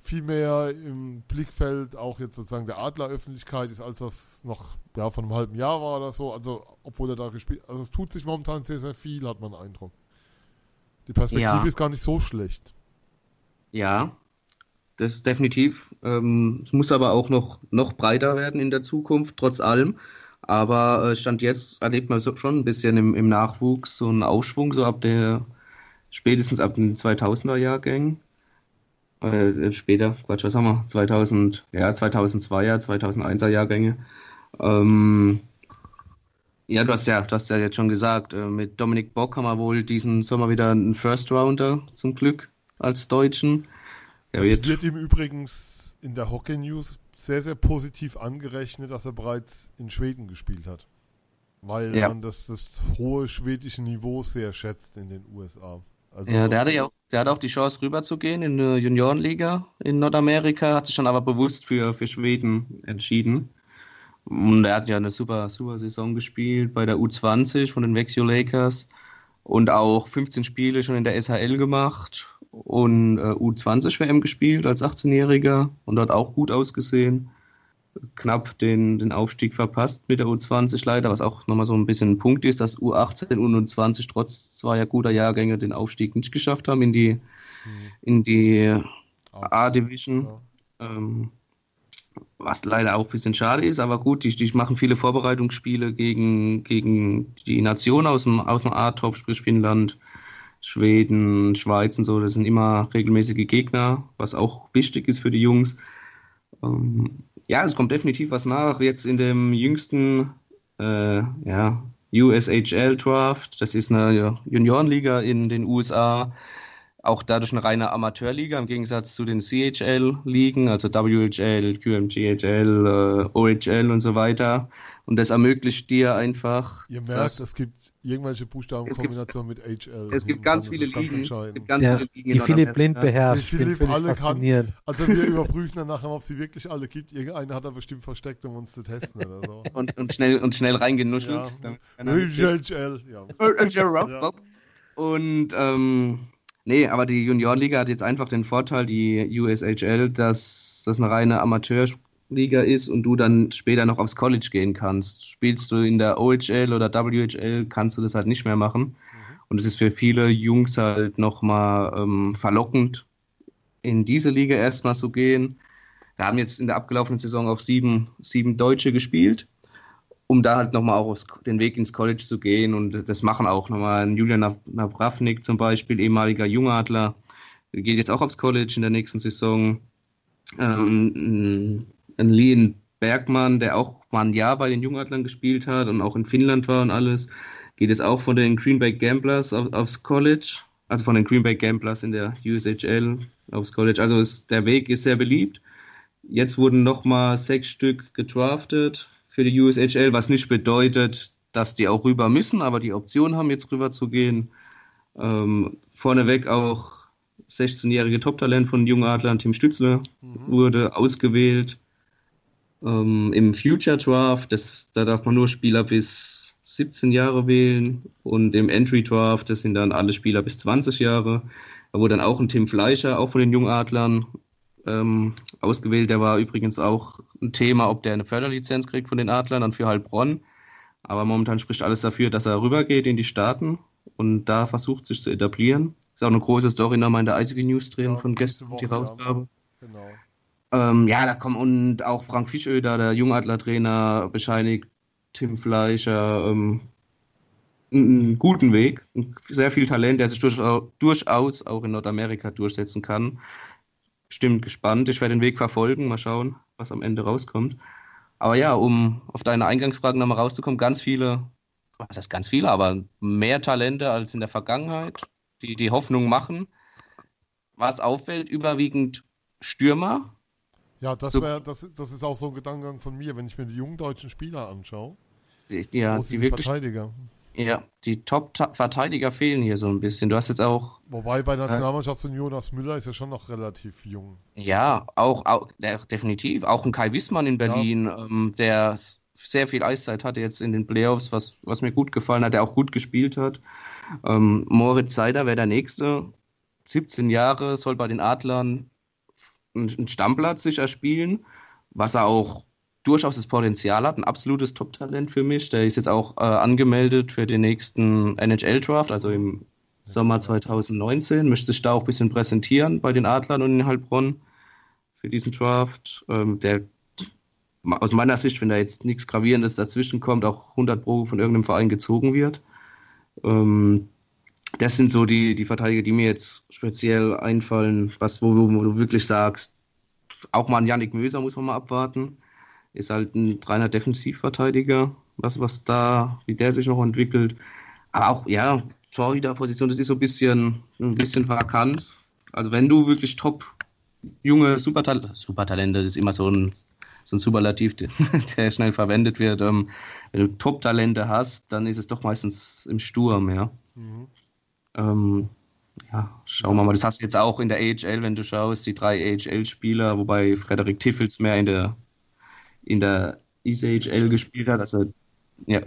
viel mehr im Blickfeld auch jetzt sozusagen der Adleröffentlichkeit ist, als das noch ja, von einem halben Jahr war oder so. Also, obwohl er da gespielt Also, es tut sich momentan sehr, sehr viel, hat man den Eindruck. Die Perspektive Ja. ist gar nicht so schlecht. Ja, das definitiv. Ähm, muss aber auch noch, noch breiter werden in der Zukunft, trotz allem. Aber äh, Stand jetzt erlebt man so, schon ein bisschen im, im Nachwuchs so einen Aufschwung, so ab der, spätestens ab den 2000er Jahrgängen. Äh, später, Quatsch, was haben wir? 2000, ja, 2002er, 2001er Jahrgänge. Ähm, ja, du hast ja, du hast ja jetzt schon gesagt, äh, mit Dominik Bock haben wir wohl diesen Sommer wieder einen First Rounder zum Glück als Deutschen. Er Es wird, wird ihm übrigens in der Hockey News sehr, sehr positiv angerechnet, dass er bereits in Schweden gespielt hat. Weil ja. man das, das hohe schwedische Niveau sehr schätzt in den USA. Also, ja, der hatte ja auch, der hatte auch die Chance rüberzugehen in eine Juniorenliga in Nordamerika, hat sich dann aber bewusst für, für Schweden entschieden. Und er hat ja eine super, super Saison gespielt bei der U20 von den Vexio Lakers und auch 15 Spiele schon in der SHL gemacht und äh, U20 WM gespielt als 18-Jähriger und hat auch gut ausgesehen. Knapp den, den Aufstieg verpasst mit der U20 leider, was auch nochmal so ein bisschen ein Punkt ist, dass U18 und U20 trotz zweier guter Jahrgänge den Aufstieg nicht geschafft haben in die, mhm. in die A-Division. Ähm, was leider auch ein bisschen schade ist, aber gut, die, die machen viele Vorbereitungsspiele gegen, gegen die Nation aus dem, aus dem A-Top, sprich Finnland, Schweden, Schweiz und so. Das sind immer regelmäßige Gegner, was auch wichtig ist für die Jungs. Ähm, ja, es kommt definitiv was nach. Jetzt in dem jüngsten äh, ja, USHL Draft, das ist eine Juniorenliga in den USA, auch dadurch eine reine Amateurliga im Gegensatz zu den CHL-Ligen, also WHL, QMGHL, äh, OHL und so weiter. Und das ermöglicht dir einfach. Ihr merkt, es gibt irgendwelche Buchstabenkombinationen mit HL. Es gibt ganz viele Ligen. Gibt ganz ja, viele Ligen die Philipp blind beherrscht. Die Philipp alle kann. Also wir überprüfen dann nachher, ob sie wirklich alle gibt. Irgendeine hat er bestimmt versteckt, um uns zu testen oder so. und, und, schnell, und schnell reingenuschelt. Ja. HL, ja. Und ähm, Nee, aber die Juniorenliga hat jetzt einfach den Vorteil, die USHL, dass das eine reine Amateurliga ist und du dann später noch aufs College gehen kannst. Spielst du in der OHL oder WHL, kannst du das halt nicht mehr machen. Mhm. Und es ist für viele Jungs halt nochmal ähm, verlockend, in diese Liga erstmal zu gehen. Da haben jetzt in der abgelaufenen Saison auch sieben, sieben Deutsche gespielt um da halt nochmal auch den Weg ins College zu gehen. Und das machen auch nochmal Julian Nabravnik zum Beispiel, ehemaliger Jungadler, geht jetzt auch aufs College in der nächsten Saison. Ähm, ein Lien Bergmann, der auch mal ein Jahr bei den Jungadlern gespielt hat und auch in Finnland war und alles, geht jetzt auch von den Green Bay Gamblers auf, aufs College, also von den Green Bay Gamblers in der USHL aufs College. Also ist, der Weg ist sehr beliebt. Jetzt wurden nochmal sechs Stück gedraftet für die USHL, was nicht bedeutet, dass die auch rüber müssen, aber die Option haben, jetzt rüber zu gehen. Ähm, vorneweg auch 16-jährige Top-Talent von Jungen Adlern, Tim Stützle, mhm. wurde ausgewählt. Ähm, Im Future Draft, das, da darf man nur Spieler bis 17 Jahre wählen. Und im Entry Draft, das sind dann alle Spieler bis 20 Jahre. Da wurde dann auch ein Tim Fleischer, auch von den Jungadlern, ähm, ausgewählt. Der war übrigens auch ein Thema, ob der eine Förderlizenz kriegt von den Adlern dann für Heilbronn. Aber momentan spricht alles dafür, dass er rübergeht in die Staaten und da versucht, sich zu etablieren. Ist auch eine große Story nochmal in der Eishockey News drin ja, von gestern, die Rausgabe. Genau. Ähm, ja, da kommt und auch Frank Fischöder, der Jungadler-Trainer, bescheinigt Tim Fleischer ähm, einen guten Weg, sehr viel Talent, der sich durchaus auch in Nordamerika durchsetzen kann stimmt gespannt. Ich werde den Weg verfolgen, mal schauen, was am Ende rauskommt. Aber ja, um auf deine Eingangsfragen nochmal rauszukommen, ganz viele, was heißt ganz viele, aber mehr Talente als in der Vergangenheit, die die Hoffnung machen. Was auffällt, überwiegend Stürmer. Ja, das, wär, das, das ist auch so ein Gedankengang von mir, wenn ich mir die jungen deutschen Spieler anschaue. Ja, die, die wirklich, Verteidiger. Ja, die Top-Verteidiger fehlen hier so ein bisschen. Du hast jetzt auch. Wobei bei Nationalmannschaft äh, Jonas Müller ist ja schon noch relativ jung. Ja, auch, auch der, definitiv. Auch ein Kai Wissmann in Berlin, ja. ähm, der sehr viel Eiszeit hatte jetzt in den Playoffs, was, was mir gut gefallen hat, der auch gut gespielt hat. Ähm, Moritz Seider wäre der nächste. 17 Jahre, soll bei den Adlern einen Stammplatz sich erspielen, was er auch durchaus das Potenzial hat, ein absolutes Top-Talent für mich. Der ist jetzt auch äh, angemeldet für den nächsten NHL-Draft, also im Sommer 2019. Möchte sich da auch ein bisschen präsentieren bei den Adlern und in Heilbronn für diesen Draft. Ähm, der aus meiner Sicht, wenn da jetzt nichts Gravierendes dazwischen kommt, auch 100 Pro von irgendeinem Verein gezogen wird. Ähm, das sind so die, die Verteidiger, die mir jetzt speziell einfallen, was, wo, wo du wirklich sagst, auch mal ein Yannick Möser muss man mal abwarten ist halt ein reiner Defensivverteidiger, was, was da, wie der sich noch entwickelt. Aber auch, ja, Torhüter-Position, das ist so ein bisschen, ein bisschen vakant. Also wenn du wirklich top junge Supertal Supertalente, das ist immer so ein so ein Superlativ, der schnell verwendet wird. Ähm, wenn du Top-Talente hast, dann ist es doch meistens im Sturm, ja. Mhm. Ähm, ja, schauen wir mal. Das hast du jetzt auch in der AHL, wenn du schaust, die drei AHL-Spieler, wobei Frederik Tiffels mehr in der, in der ECHL gespielt hat, also ja,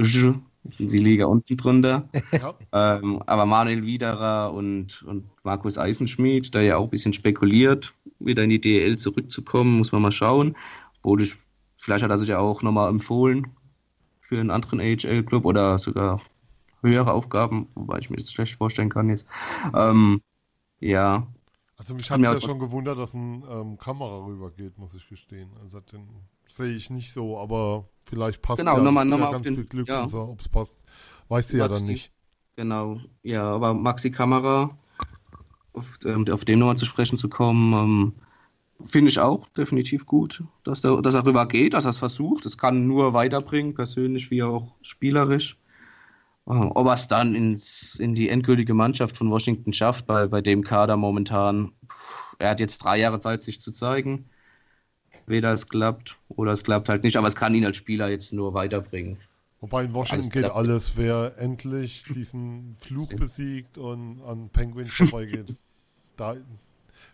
die Liga unten drunter. Ja. Ähm, aber Manuel Widerer und, und Markus Eisenschmidt, da ja auch ein bisschen spekuliert, wieder in die DL zurückzukommen, muss man mal schauen. Bodisch, vielleicht hat er sich ja auch nochmal empfohlen für einen anderen AHL-Club oder sogar höhere Aufgaben, wobei ich mir das schlecht vorstellen kann jetzt. Ähm, ja. Also mich hat es ja schon gewundert, dass ein ähm, Kamera rübergeht, muss ich gestehen. Also den sehe ich nicht so, aber vielleicht passt genau, ja, nochmal, nochmal ja ganz den, viel Glück ja. so, ob es passt. Weißt du ja dann nicht. Genau, ja, aber Maxi Kamera, auf, ähm, auf den nochmal zu sprechen zu kommen, ähm, finde ich auch definitiv gut, dass, der, dass er rüber geht, dass er es versucht. Es kann nur weiterbringen, persönlich wie auch spielerisch. Ob er es dann ins, in die endgültige Mannschaft von Washington schafft, bei, bei dem Kader momentan, er hat jetzt drei Jahre Zeit, sich zu zeigen. Weder es klappt oder es klappt halt nicht, aber es kann ihn als Spieler jetzt nur weiterbringen. Wobei in Washington alles geht alles, wer endlich diesen Flug besiegt und an Penguins vorbeigeht. da,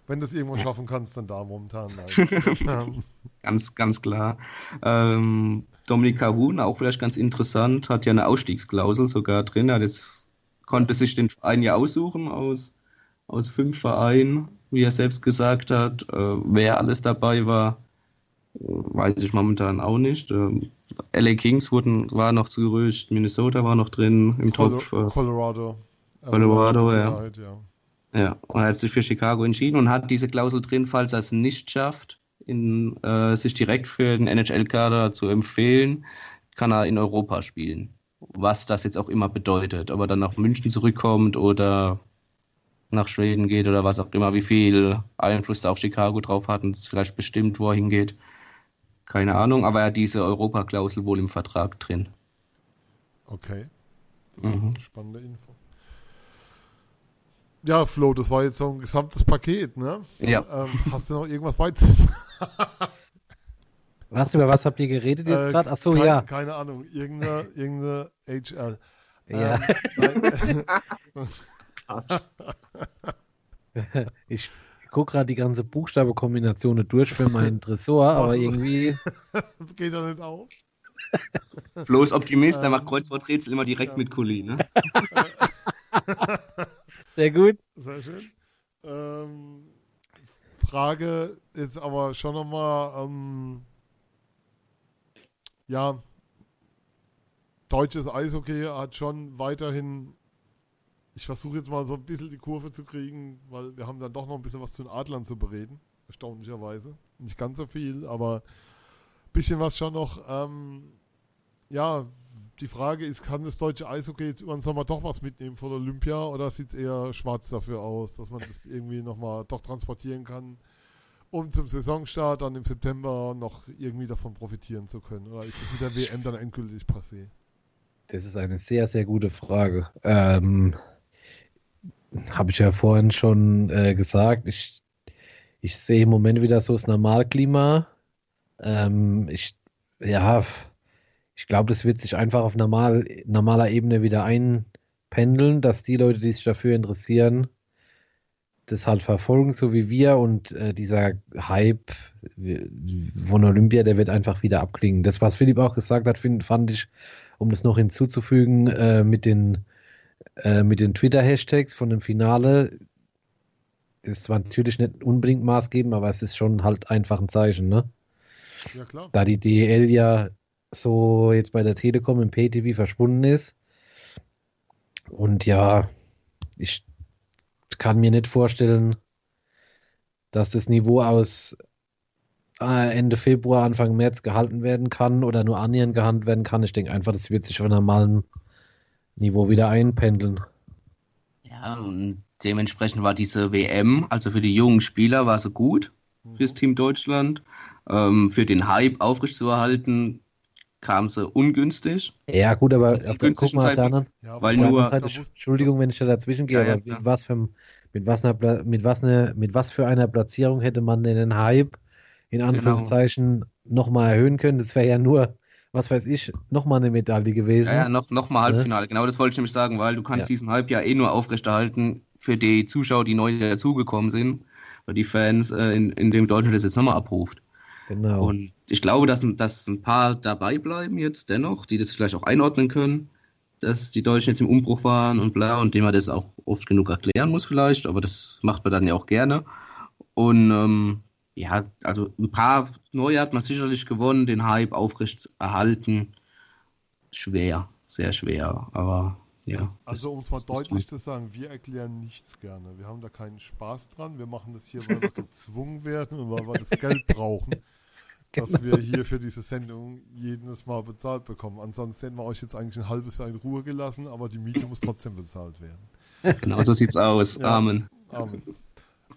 wenn du es irgendwo schaffen kannst, dann da momentan. ganz, ganz klar. Ähm, Dominik Cahun, auch vielleicht ganz interessant, hat ja eine Ausstiegsklausel sogar drin. Er das, konnte sich den Verein ja aussuchen aus, aus fünf Vereinen, wie er selbst gesagt hat. Äh, wer alles dabei war, weiß ich momentan auch nicht. Ähm, LA Kings wurden, war noch zu gerücht, Minnesota war noch drin im Col Topf. Äh, Colorado. Colorado, ja. ja. Ja, und er hat sich für Chicago entschieden und hat diese Klausel drin, falls er es nicht schafft, in, äh, sich direkt für den NHL-Kader zu empfehlen, kann er in Europa spielen. Was das jetzt auch immer bedeutet. Ob er dann nach München zurückkommt oder nach Schweden geht oder was auch immer, wie viel Einfluss da auch Chicago drauf hat und es vielleicht bestimmt, wo er hingeht. Keine Ahnung, aber er hat diese Europaklausel wohl im Vertrag drin. Okay. Das mhm. ist eine spannende Info. Ja, Flo, das war jetzt so ein gesamtes Paket, ne? Ja. Ähm, hast du noch irgendwas beizufügen? was, über was habt ihr geredet jetzt äh, gerade? Achso, kein, ja. Keine Ahnung, irgendeine, irgendeine HL. Ja. Ähm, ich gucke gerade die ganze Buchstabekombination durch für meinen Tresor, aber irgendwie. Geht er nicht auf? Flo ist Optimist, der macht ähm, Kreuzworträtsel immer direkt ja. mit Kuli, ne? Sehr gut. Sehr schön. Ähm, Frage ist aber schon nochmal, ähm, ja, deutsches Eishockey hat schon weiterhin, ich versuche jetzt mal so ein bisschen die Kurve zu kriegen, weil wir haben dann doch noch ein bisschen was zu den Adlern zu bereden, erstaunlicherweise. Nicht ganz so viel, aber ein bisschen was schon noch. Ähm, ja, die Frage ist, kann das deutsche Eishockey jetzt über den Sommer doch was mitnehmen von Olympia oder sieht es eher schwarz dafür aus, dass man das irgendwie nochmal doch transportieren kann, um zum Saisonstart dann im September noch irgendwie davon profitieren zu können? Oder ist das mit der WM dann endgültig passé? Das ist eine sehr, sehr gute Frage. Ähm, Habe ich ja vorhin schon äh, gesagt. Ich, ich sehe im Moment wieder so das Normalklima. Ähm, ich, ja, ich glaube, das wird sich einfach auf normal, normaler Ebene wieder einpendeln, dass die Leute, die sich dafür interessieren, das halt verfolgen, so wie wir. Und äh, dieser Hype von Olympia, der wird einfach wieder abklingen. Das, was Philipp auch gesagt hat, find, fand ich, um das noch hinzuzufügen, äh, mit den, äh, den Twitter-Hashtags von dem Finale, das ist zwar natürlich nicht unbedingt maßgebend, aber es ist schon halt einfach ein Zeichen, ne? Ja, klar. Da die DL ja so jetzt bei der Telekom im PTV verschwunden ist. Und ja, ich kann mir nicht vorstellen, dass das Niveau aus äh, Ende Februar, Anfang März gehalten werden kann oder nur annähernd gehandelt werden kann. Ich denke einfach, das wird sich auf einem normalen Niveau wieder einpendeln. Ja, und dementsprechend war diese WM, also für die jungen Spieler, war sie gut fürs Team Deutschland. Ähm, für den Hype aufrechtzuerhalten, kam sie ungünstig. Ja, gut, aber auf der, guck mal auf der anderen, ja, weil nur, Seite, Entschuldigung, wenn ich da dazwischen gehe, ja, aber ja, mit, was für, mit, was eine, mit, was eine, mit was für einer Platzierung hätte man denn den Hype in genau. Anführungszeichen genau. nochmal erhöhen können. Das wäre ja nur, was weiß ich, nochmal eine Medaille gewesen. Ja, ja noch, noch mal Halbfinale. Ja. Genau das wollte ich nämlich sagen, weil du kannst ja. diesen Halbjahr eh nur aufrechterhalten für die Zuschauer, die neu dazugekommen sind, oder die Fans, äh, in, in dem Deutschland das jetzt nochmal abruft. Genau. Und ich glaube, dass, dass ein paar dabei bleiben jetzt dennoch, die das vielleicht auch einordnen können, dass die Deutschen jetzt im Umbruch waren und bla, und dem man das auch oft genug erklären muss vielleicht, aber das macht man dann ja auch gerne. Und ähm, ja, also ein paar neue hat man sicherlich gewonnen, den Hype aufrecht erhalten. Schwer, sehr schwer, aber ja. Also um es mal deutlich zu sagen, wir erklären nichts gerne. Wir haben da keinen Spaß dran. Wir machen das hier, weil wir gezwungen werden und weil wir das Geld brauchen, dass genau. wir hier für diese Sendung jedes Mal bezahlt bekommen. Ansonsten hätten wir euch jetzt eigentlich ein halbes Jahr in Ruhe gelassen, aber die Miete muss trotzdem bezahlt werden. Genau so sieht's aus. Ja, Amen. Amen.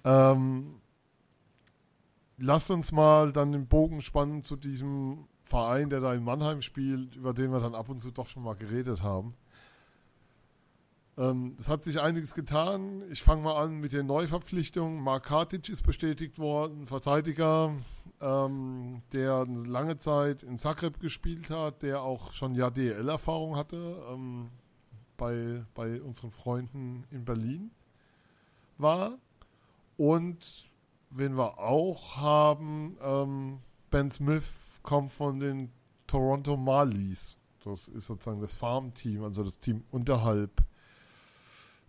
Ähm, lasst uns mal dann den Bogen spannen zu diesem Verein, der da in Mannheim spielt, über den wir dann ab und zu doch schon mal geredet haben. Ähm, es hat sich einiges getan. Ich fange mal an mit den Neuverpflichtungen. Mark Kartic ist bestätigt worden, Verteidiger, ähm, der lange Zeit in Zagreb gespielt hat, der auch schon ja DL-Erfahrung hatte ähm, bei, bei unseren Freunden in Berlin war. Und wen wir auch haben, ähm, Ben Smith kommt von den Toronto Marlies. Das ist sozusagen das Farmteam, also das Team unterhalb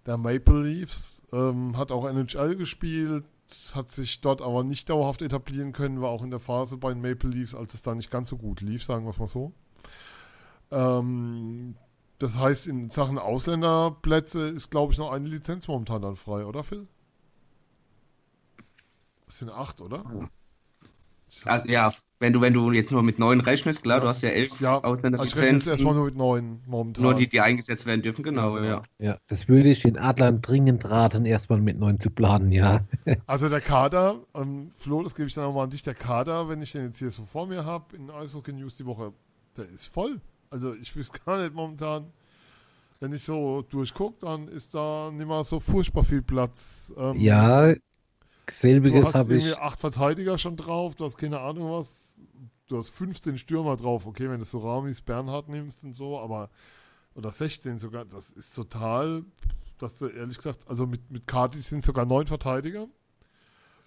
der Maple Leafs. Ähm, hat auch NHL gespielt, hat sich dort aber nicht dauerhaft etablieren können, war auch in der Phase bei den Maple Leafs, als es da nicht ganz so gut lief, sagen wir es mal so. Ähm, das heißt, in Sachen Ausländerplätze ist, glaube ich, noch eine Lizenz momentan dann frei, oder Phil? Das sind acht, oder? Also ja, wenn du, wenn du jetzt nur mit neun rechnest, klar, ja. du hast ja elf ja, Ausländerlizenzen. Also ich erstmal nur mit neun momentan. Nur die, die eingesetzt werden dürfen, genau, ja. Ja, das würde ich den Adlern dringend raten, erstmal mit neun zu planen, ja. Also der Kader, ähm, Flo, das gebe ich dann auch mal an dich, der Kader, wenn ich den jetzt hier so vor mir habe, in Eishockey News die Woche, der ist voll. Also ich wüsste gar nicht momentan, wenn ich so durchgucke, dann ist da nicht mal so furchtbar viel Platz. Ähm, ja, selbiges habe ich. Du hast acht Verteidiger schon drauf, du hast keine Ahnung was, du hast 15 Stürmer drauf, okay, wenn du so Ramis Bernhard nimmst und so, aber oder 16 sogar, das ist total, dass du ehrlich gesagt, also mit, mit Kati sind sogar neun Verteidiger.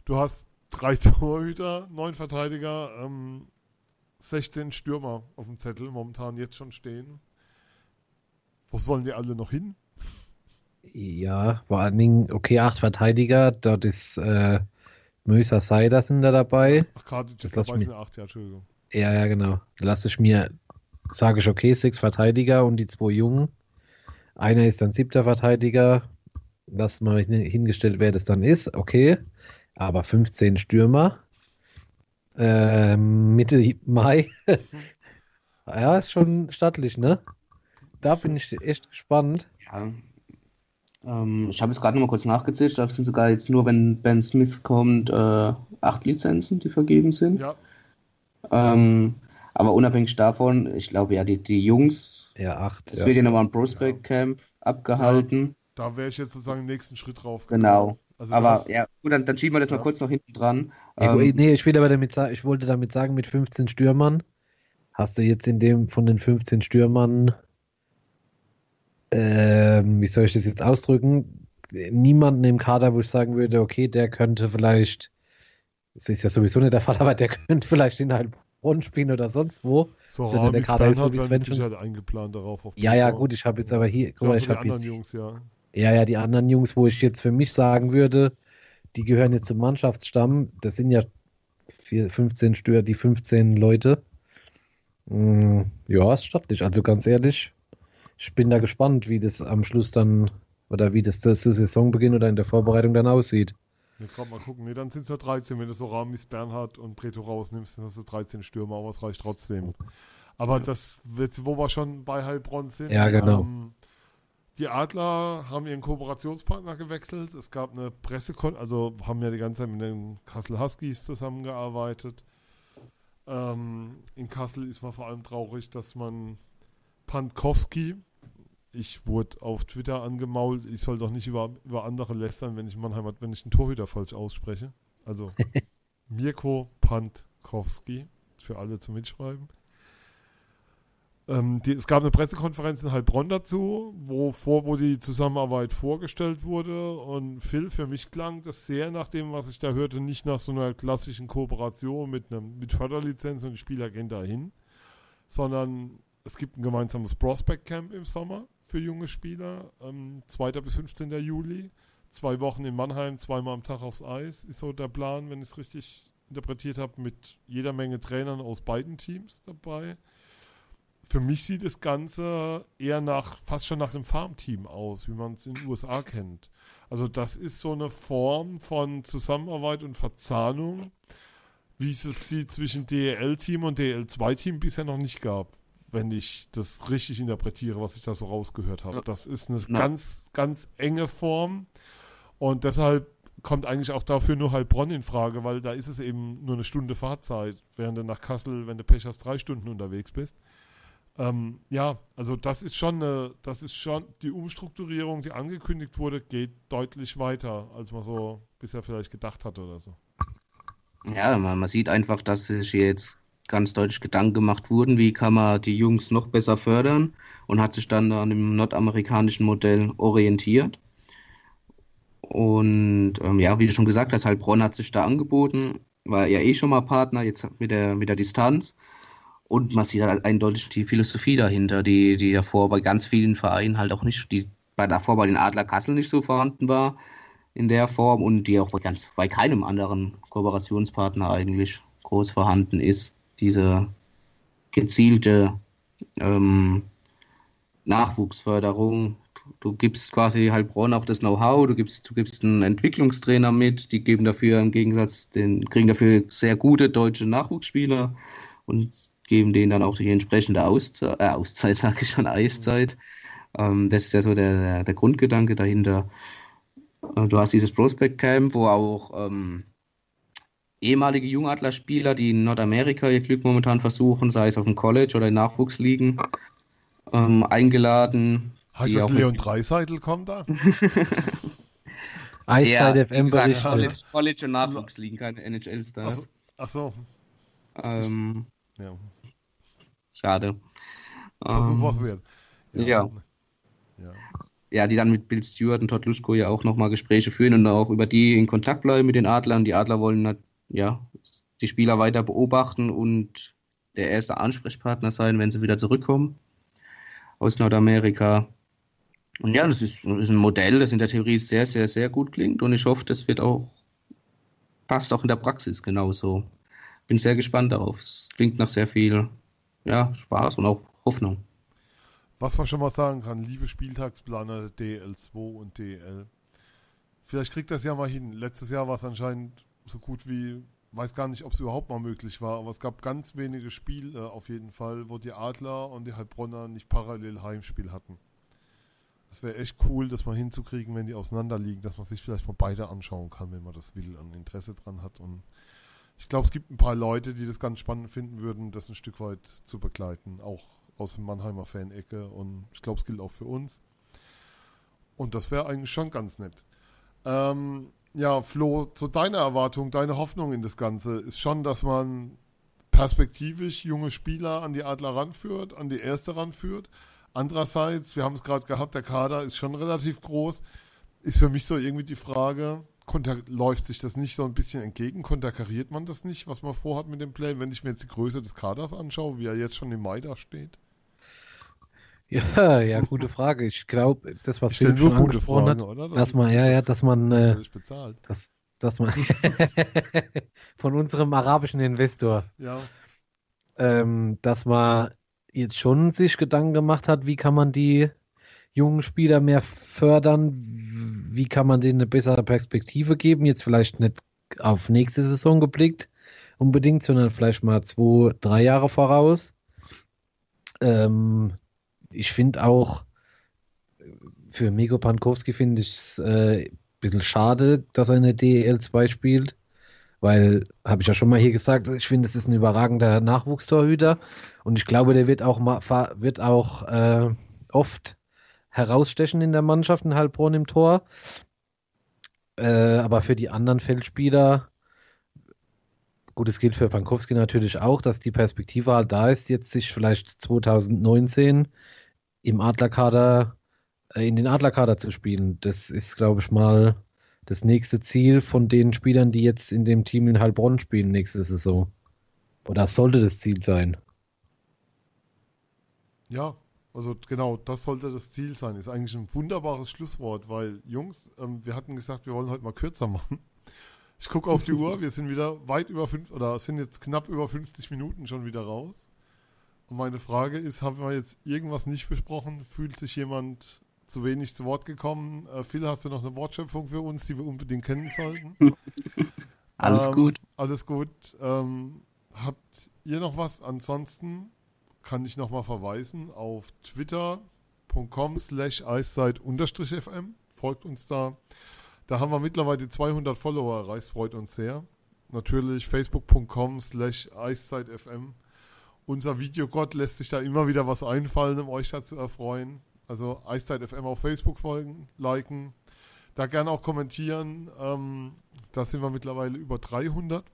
Du hast drei Torhüter, neun Verteidiger, ähm, 16 Stürmer auf dem Zettel momentan jetzt schon stehen. Wo sollen die alle noch hin? Ja, vor allen Dingen, okay, acht Verteidiger, dort ist äh, Möser Seider sind da dabei. Ach, Kartic ist dabei, sind acht, ja, Entschuldigung. Ja, ja, genau. Lasse ich mir, sage ich, okay, sechs Verteidiger und die zwei Jungen. Einer ist dann siebter Verteidiger. Lass mal hingestellt, wer das dann ist, okay. Aber 15 Stürmer. Äh, Mitte Mai. ja, ist schon stattlich, ne? Da bin ich echt gespannt. Ja, ähm, ich habe es gerade noch mal kurz nachgezählt. Da sind sogar jetzt nur, wenn Ben Smith kommt, äh, acht Lizenzen, die vergeben sind. Ja. Ähm, aber unabhängig davon, ich glaube ja, die, die Jungs, ja, acht. Es ja. wird ja nochmal ein Prospect Camp abgehalten. Ja, da wäre ich jetzt sozusagen den nächsten Schritt drauf. Gekommen. Genau. Also aber hast... ja, gut, dann, dann schieben wir das mal kurz noch hinten dran. Ähm, nee, ich will aber damit sagen, ich wollte damit sagen, mit 15 Stürmern hast du jetzt in dem von den 15 Stürmern ähm, wie soll ich das jetzt ausdrücken, niemanden im Kader, wo ich sagen würde, okay, der könnte vielleicht, das ist ja sowieso nicht der Fall, aber der könnte vielleicht in Heilbronn spielen oder sonst wo. So, Sondern der Kader ist so wie Sven schon. eingeplant darauf. ja, ja, gut, ich habe jetzt aber hier, guck mal, ich habe jetzt, Jungs, ja. ja, ja, die anderen Jungs, wo ich jetzt für mich sagen würde, die gehören jetzt zum Mannschaftsstamm, das sind ja 15 Stör, die 15 Leute. Mm, ja, ist stattlich, also ganz ehrlich, ich bin da gespannt, wie das am Schluss dann oder wie das zur, zur Saisonbeginn oder in der Vorbereitung dann aussieht. Ja, gerade mal gucken. Nee, dann sind es ja 13. Wenn du so Ramis, Bernhard und Preto rausnimmst, dann hast du 13 Stürmer, aber es reicht trotzdem. Aber das, wird, wo wir schon bei Heilbronn sind, ja, genau. Ähm, die Adler haben ihren Kooperationspartner gewechselt. Es gab eine Pressekon, also haben ja die ganze Zeit mit den Kassel Huskies zusammengearbeitet. Ähm, in Kassel ist man vor allem traurig, dass man Pankowski, ich wurde auf Twitter angemault, ich soll doch nicht über, über andere lästern, wenn ich Mannheim, wenn ich einen Torhüter falsch ausspreche. Also Mirko Pankowski. für alle zum Mitschreiben. Ähm, die, es gab eine Pressekonferenz in Heilbronn dazu, wo, vor, wo die Zusammenarbeit vorgestellt wurde. Und Phil, für mich klang das sehr nach dem, was ich da hörte, nicht nach so einer klassischen Kooperation mit, einem, mit Förderlizenz und Spieler gehen dahin, sondern es gibt ein gemeinsames Prospect Camp im Sommer für junge Spieler, ähm, 2. bis 15. Juli. Zwei Wochen in Mannheim, zweimal am Tag aufs Eis, ist so der Plan, wenn ich es richtig interpretiert habe, mit jeder Menge Trainern aus beiden Teams dabei für mich sieht das Ganze eher nach, fast schon nach einem Farmteam aus, wie man es in den USA kennt. Also das ist so eine Form von Zusammenarbeit und Verzahnung, wie es es sie zwischen DEL-Team und DEL-2-Team bisher noch nicht gab, wenn ich das richtig interpretiere, was ich da so rausgehört habe. Das ist eine Na. ganz, ganz enge Form und deshalb kommt eigentlich auch dafür nur Heilbronn in Frage, weil da ist es eben nur eine Stunde Fahrzeit, während du nach Kassel, wenn du Pech hast, drei Stunden unterwegs bist. Ähm, ja, also das ist schon eine, das ist schon die Umstrukturierung, die angekündigt wurde, geht deutlich weiter, als man so bisher vielleicht gedacht hatte oder so. Ja, man, man sieht einfach, dass sich jetzt ganz deutlich Gedanken gemacht wurden, wie kann man die Jungs noch besser fördern und hat sich dann an dem nordamerikanischen Modell orientiert. Und ähm, ja, wie du schon gesagt hast, Heilbronn hat sich da angeboten, war ja eh schon mal Partner, jetzt mit der, mit der Distanz. Und man sieht halt eindeutig die Philosophie dahinter, die, die davor bei ganz vielen Vereinen halt auch nicht, die bei davor bei den Adler Kassel nicht so vorhanden war in der Form und die auch bei ganz bei keinem anderen Kooperationspartner eigentlich groß vorhanden ist. Diese gezielte ähm, Nachwuchsförderung. Du, du gibst quasi Heilbronn auch das Know-how, du gibst, du gibst einen Entwicklungstrainer mit, die geben dafür im Gegensatz, den, kriegen dafür sehr gute deutsche Nachwuchsspieler und geben denen dann auch die entsprechende Auszeit, äh, Auszeit sage ich schon, Eiszeit. Ähm, das ist ja so der, der Grundgedanke dahinter. Äh, du hast dieses Prospect Camp, wo auch ähm, ehemalige Jungadler-Spieler, die in Nordamerika ihr Glück momentan versuchen, sei es auf dem College oder in Nachwuchsligen, ähm, eingeladen. Heißt das Leon Dreiseitel kommt da? Eiszeit ja, FM gesagt, College, College und Nachwuchsligen, keine NHL-Stars. Ach so. Ach so. Ähm, ja. Schade. Versuch ähm, was wert. Ja. ja. ja. Ja, die dann mit Bill Stewart und Todd Luschko ja auch nochmal Gespräche führen und auch über die in Kontakt bleiben mit den Adlern. Die Adler wollen ja die Spieler weiter beobachten und der erste Ansprechpartner sein, wenn sie wieder zurückkommen aus Nordamerika. Und ja, das ist, ist, ein Modell, das in der Theorie sehr, sehr, sehr gut klingt und ich hoffe, das wird auch, passt auch in der Praxis genauso. Bin sehr gespannt darauf. Es klingt nach sehr viel ja, Spaß und auch Hoffnung. Was man schon mal sagen kann, liebe Spieltagsplaner DL2 und DL. Vielleicht kriegt das ja mal hin. Letztes Jahr war es anscheinend so gut wie, weiß gar nicht, ob es überhaupt mal möglich war, aber es gab ganz wenige Spiele auf jeden Fall, wo die Adler und die Heilbronner nicht parallel Heimspiel hatten. Das wäre echt cool, das mal hinzukriegen, wenn die auseinanderliegen, dass man sich vielleicht mal beide anschauen kann, wenn man das will und Interesse dran hat und ich glaube, es gibt ein paar Leute, die das ganz spannend finden würden, das ein Stück weit zu begleiten, auch aus dem Mannheimer Fan-Ecke. Und ich glaube, es gilt auch für uns. Und das wäre eigentlich schon ganz nett. Ähm, ja, Flo, zu deiner Erwartung, deine Hoffnung in das Ganze ist schon, dass man perspektivisch junge Spieler an die Adler ranführt, an die Erste ranführt. Andererseits, wir haben es gerade gehabt, der Kader ist schon relativ groß. Ist für mich so irgendwie die Frage, läuft sich das nicht so ein bisschen entgegen? Konterkariert man das nicht, was man vorhat mit dem Play, wenn ich mir jetzt die Größe des Kaders anschaue, wie er jetzt schon im Mai da steht? Ja, ja, gute Frage. Ich glaube, das was stelle nur gute Fragen, hat, oder? Das dass man, ja, ja, dass man, äh, dass, dass man von unserem arabischen Investor, ja. ähm, dass man jetzt schon sich Gedanken gemacht hat, wie kann man die jungen Spieler mehr fördern? Wie kann man denen eine bessere Perspektive geben? Jetzt vielleicht nicht auf nächste Saison geblickt unbedingt, sondern vielleicht mal zwei, drei Jahre voraus. Ähm, ich finde auch, für Mego Pankowski finde ich es äh, ein bisschen schade, dass er eine DEL2 spielt, weil, habe ich ja schon mal hier gesagt, ich finde, es ist ein überragender Nachwuchstorhüter und ich glaube, der wird auch, wird auch äh, oft herausstechen in der Mannschaft, ein Heilbronn im Tor. Äh, aber für die anderen Feldspieler gut, es gilt für Frankowski natürlich auch, dass die Perspektive halt da ist, jetzt sich vielleicht 2019 im Adlerkader, äh, in den Adlerkader zu spielen. Das ist, glaube ich, mal das nächste Ziel von den Spielern, die jetzt in dem Team in Heilbronn spielen nächste Saison. Oder sollte das Ziel sein? Ja, also genau, das sollte das Ziel sein. Ist eigentlich ein wunderbares Schlusswort, weil Jungs, ähm, wir hatten gesagt, wir wollen heute mal kürzer machen. Ich gucke auf die Uhr, wir sind wieder weit über fünf oder sind jetzt knapp über 50 Minuten schon wieder raus. Und meine Frage ist, haben wir jetzt irgendwas nicht besprochen? Fühlt sich jemand zu wenig zu Wort gekommen? Äh, Phil, hast du noch eine Wortschöpfung für uns, die wir unbedingt kennen sollten? alles ähm, gut. Alles gut. Ähm, habt ihr noch was? Ansonsten kann ich nochmal verweisen auf twitter.com slash eiszeit-fm. Folgt uns da. Da haben wir mittlerweile 200 Follower erreicht, freut uns sehr. Natürlich facebook.com slash eiszeit-fm. Unser Videogott lässt sich da immer wieder was einfallen, um euch da zu erfreuen. Also Eiszeit.fm auf Facebook folgen, liken, da gerne auch kommentieren. Ähm, da sind wir mittlerweile über 300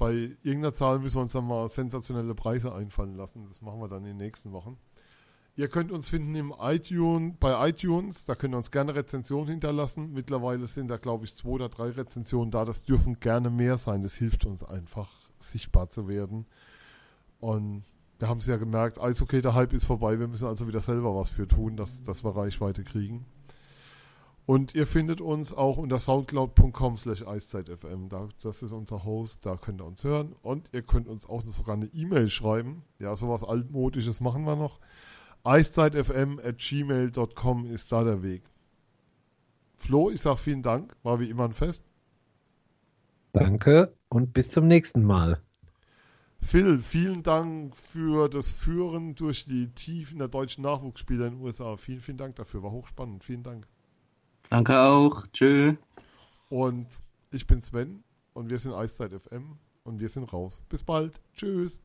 bei irgendeiner Zahl müssen wir uns dann mal sensationelle Preise einfallen lassen. Das machen wir dann in den nächsten Wochen. Ihr könnt uns finden im iTunes, bei iTunes, da könnt ihr uns gerne Rezensionen hinterlassen. Mittlerweile sind da, glaube ich, zwei oder drei Rezensionen da. Das dürfen gerne mehr sein. Das hilft uns einfach, sichtbar zu werden. Und wir haben es ja gemerkt, Eishockey, der Hype ist vorbei. Wir müssen also wieder selber was für tun, dass, dass wir Reichweite kriegen. Und ihr findet uns auch unter soundcloud.com slash eiszeitfm. Das ist unser Host, da könnt ihr uns hören. Und ihr könnt uns auch sogar eine E-Mail schreiben. Ja, sowas altmodisches machen wir noch. eiszeitfm at gmail.com ist da der Weg. Flo, ich sage vielen Dank. War wie immer ein Fest. Danke und bis zum nächsten Mal. Phil, vielen Dank für das Führen durch die Tiefen der deutschen Nachwuchsspieler in den USA. Vielen, vielen Dank dafür. War hochspannend. Vielen Dank. Danke auch. Tschö. Und ich bin Sven und wir sind Eiszeit FM und wir sind raus. Bis bald. Tschüss.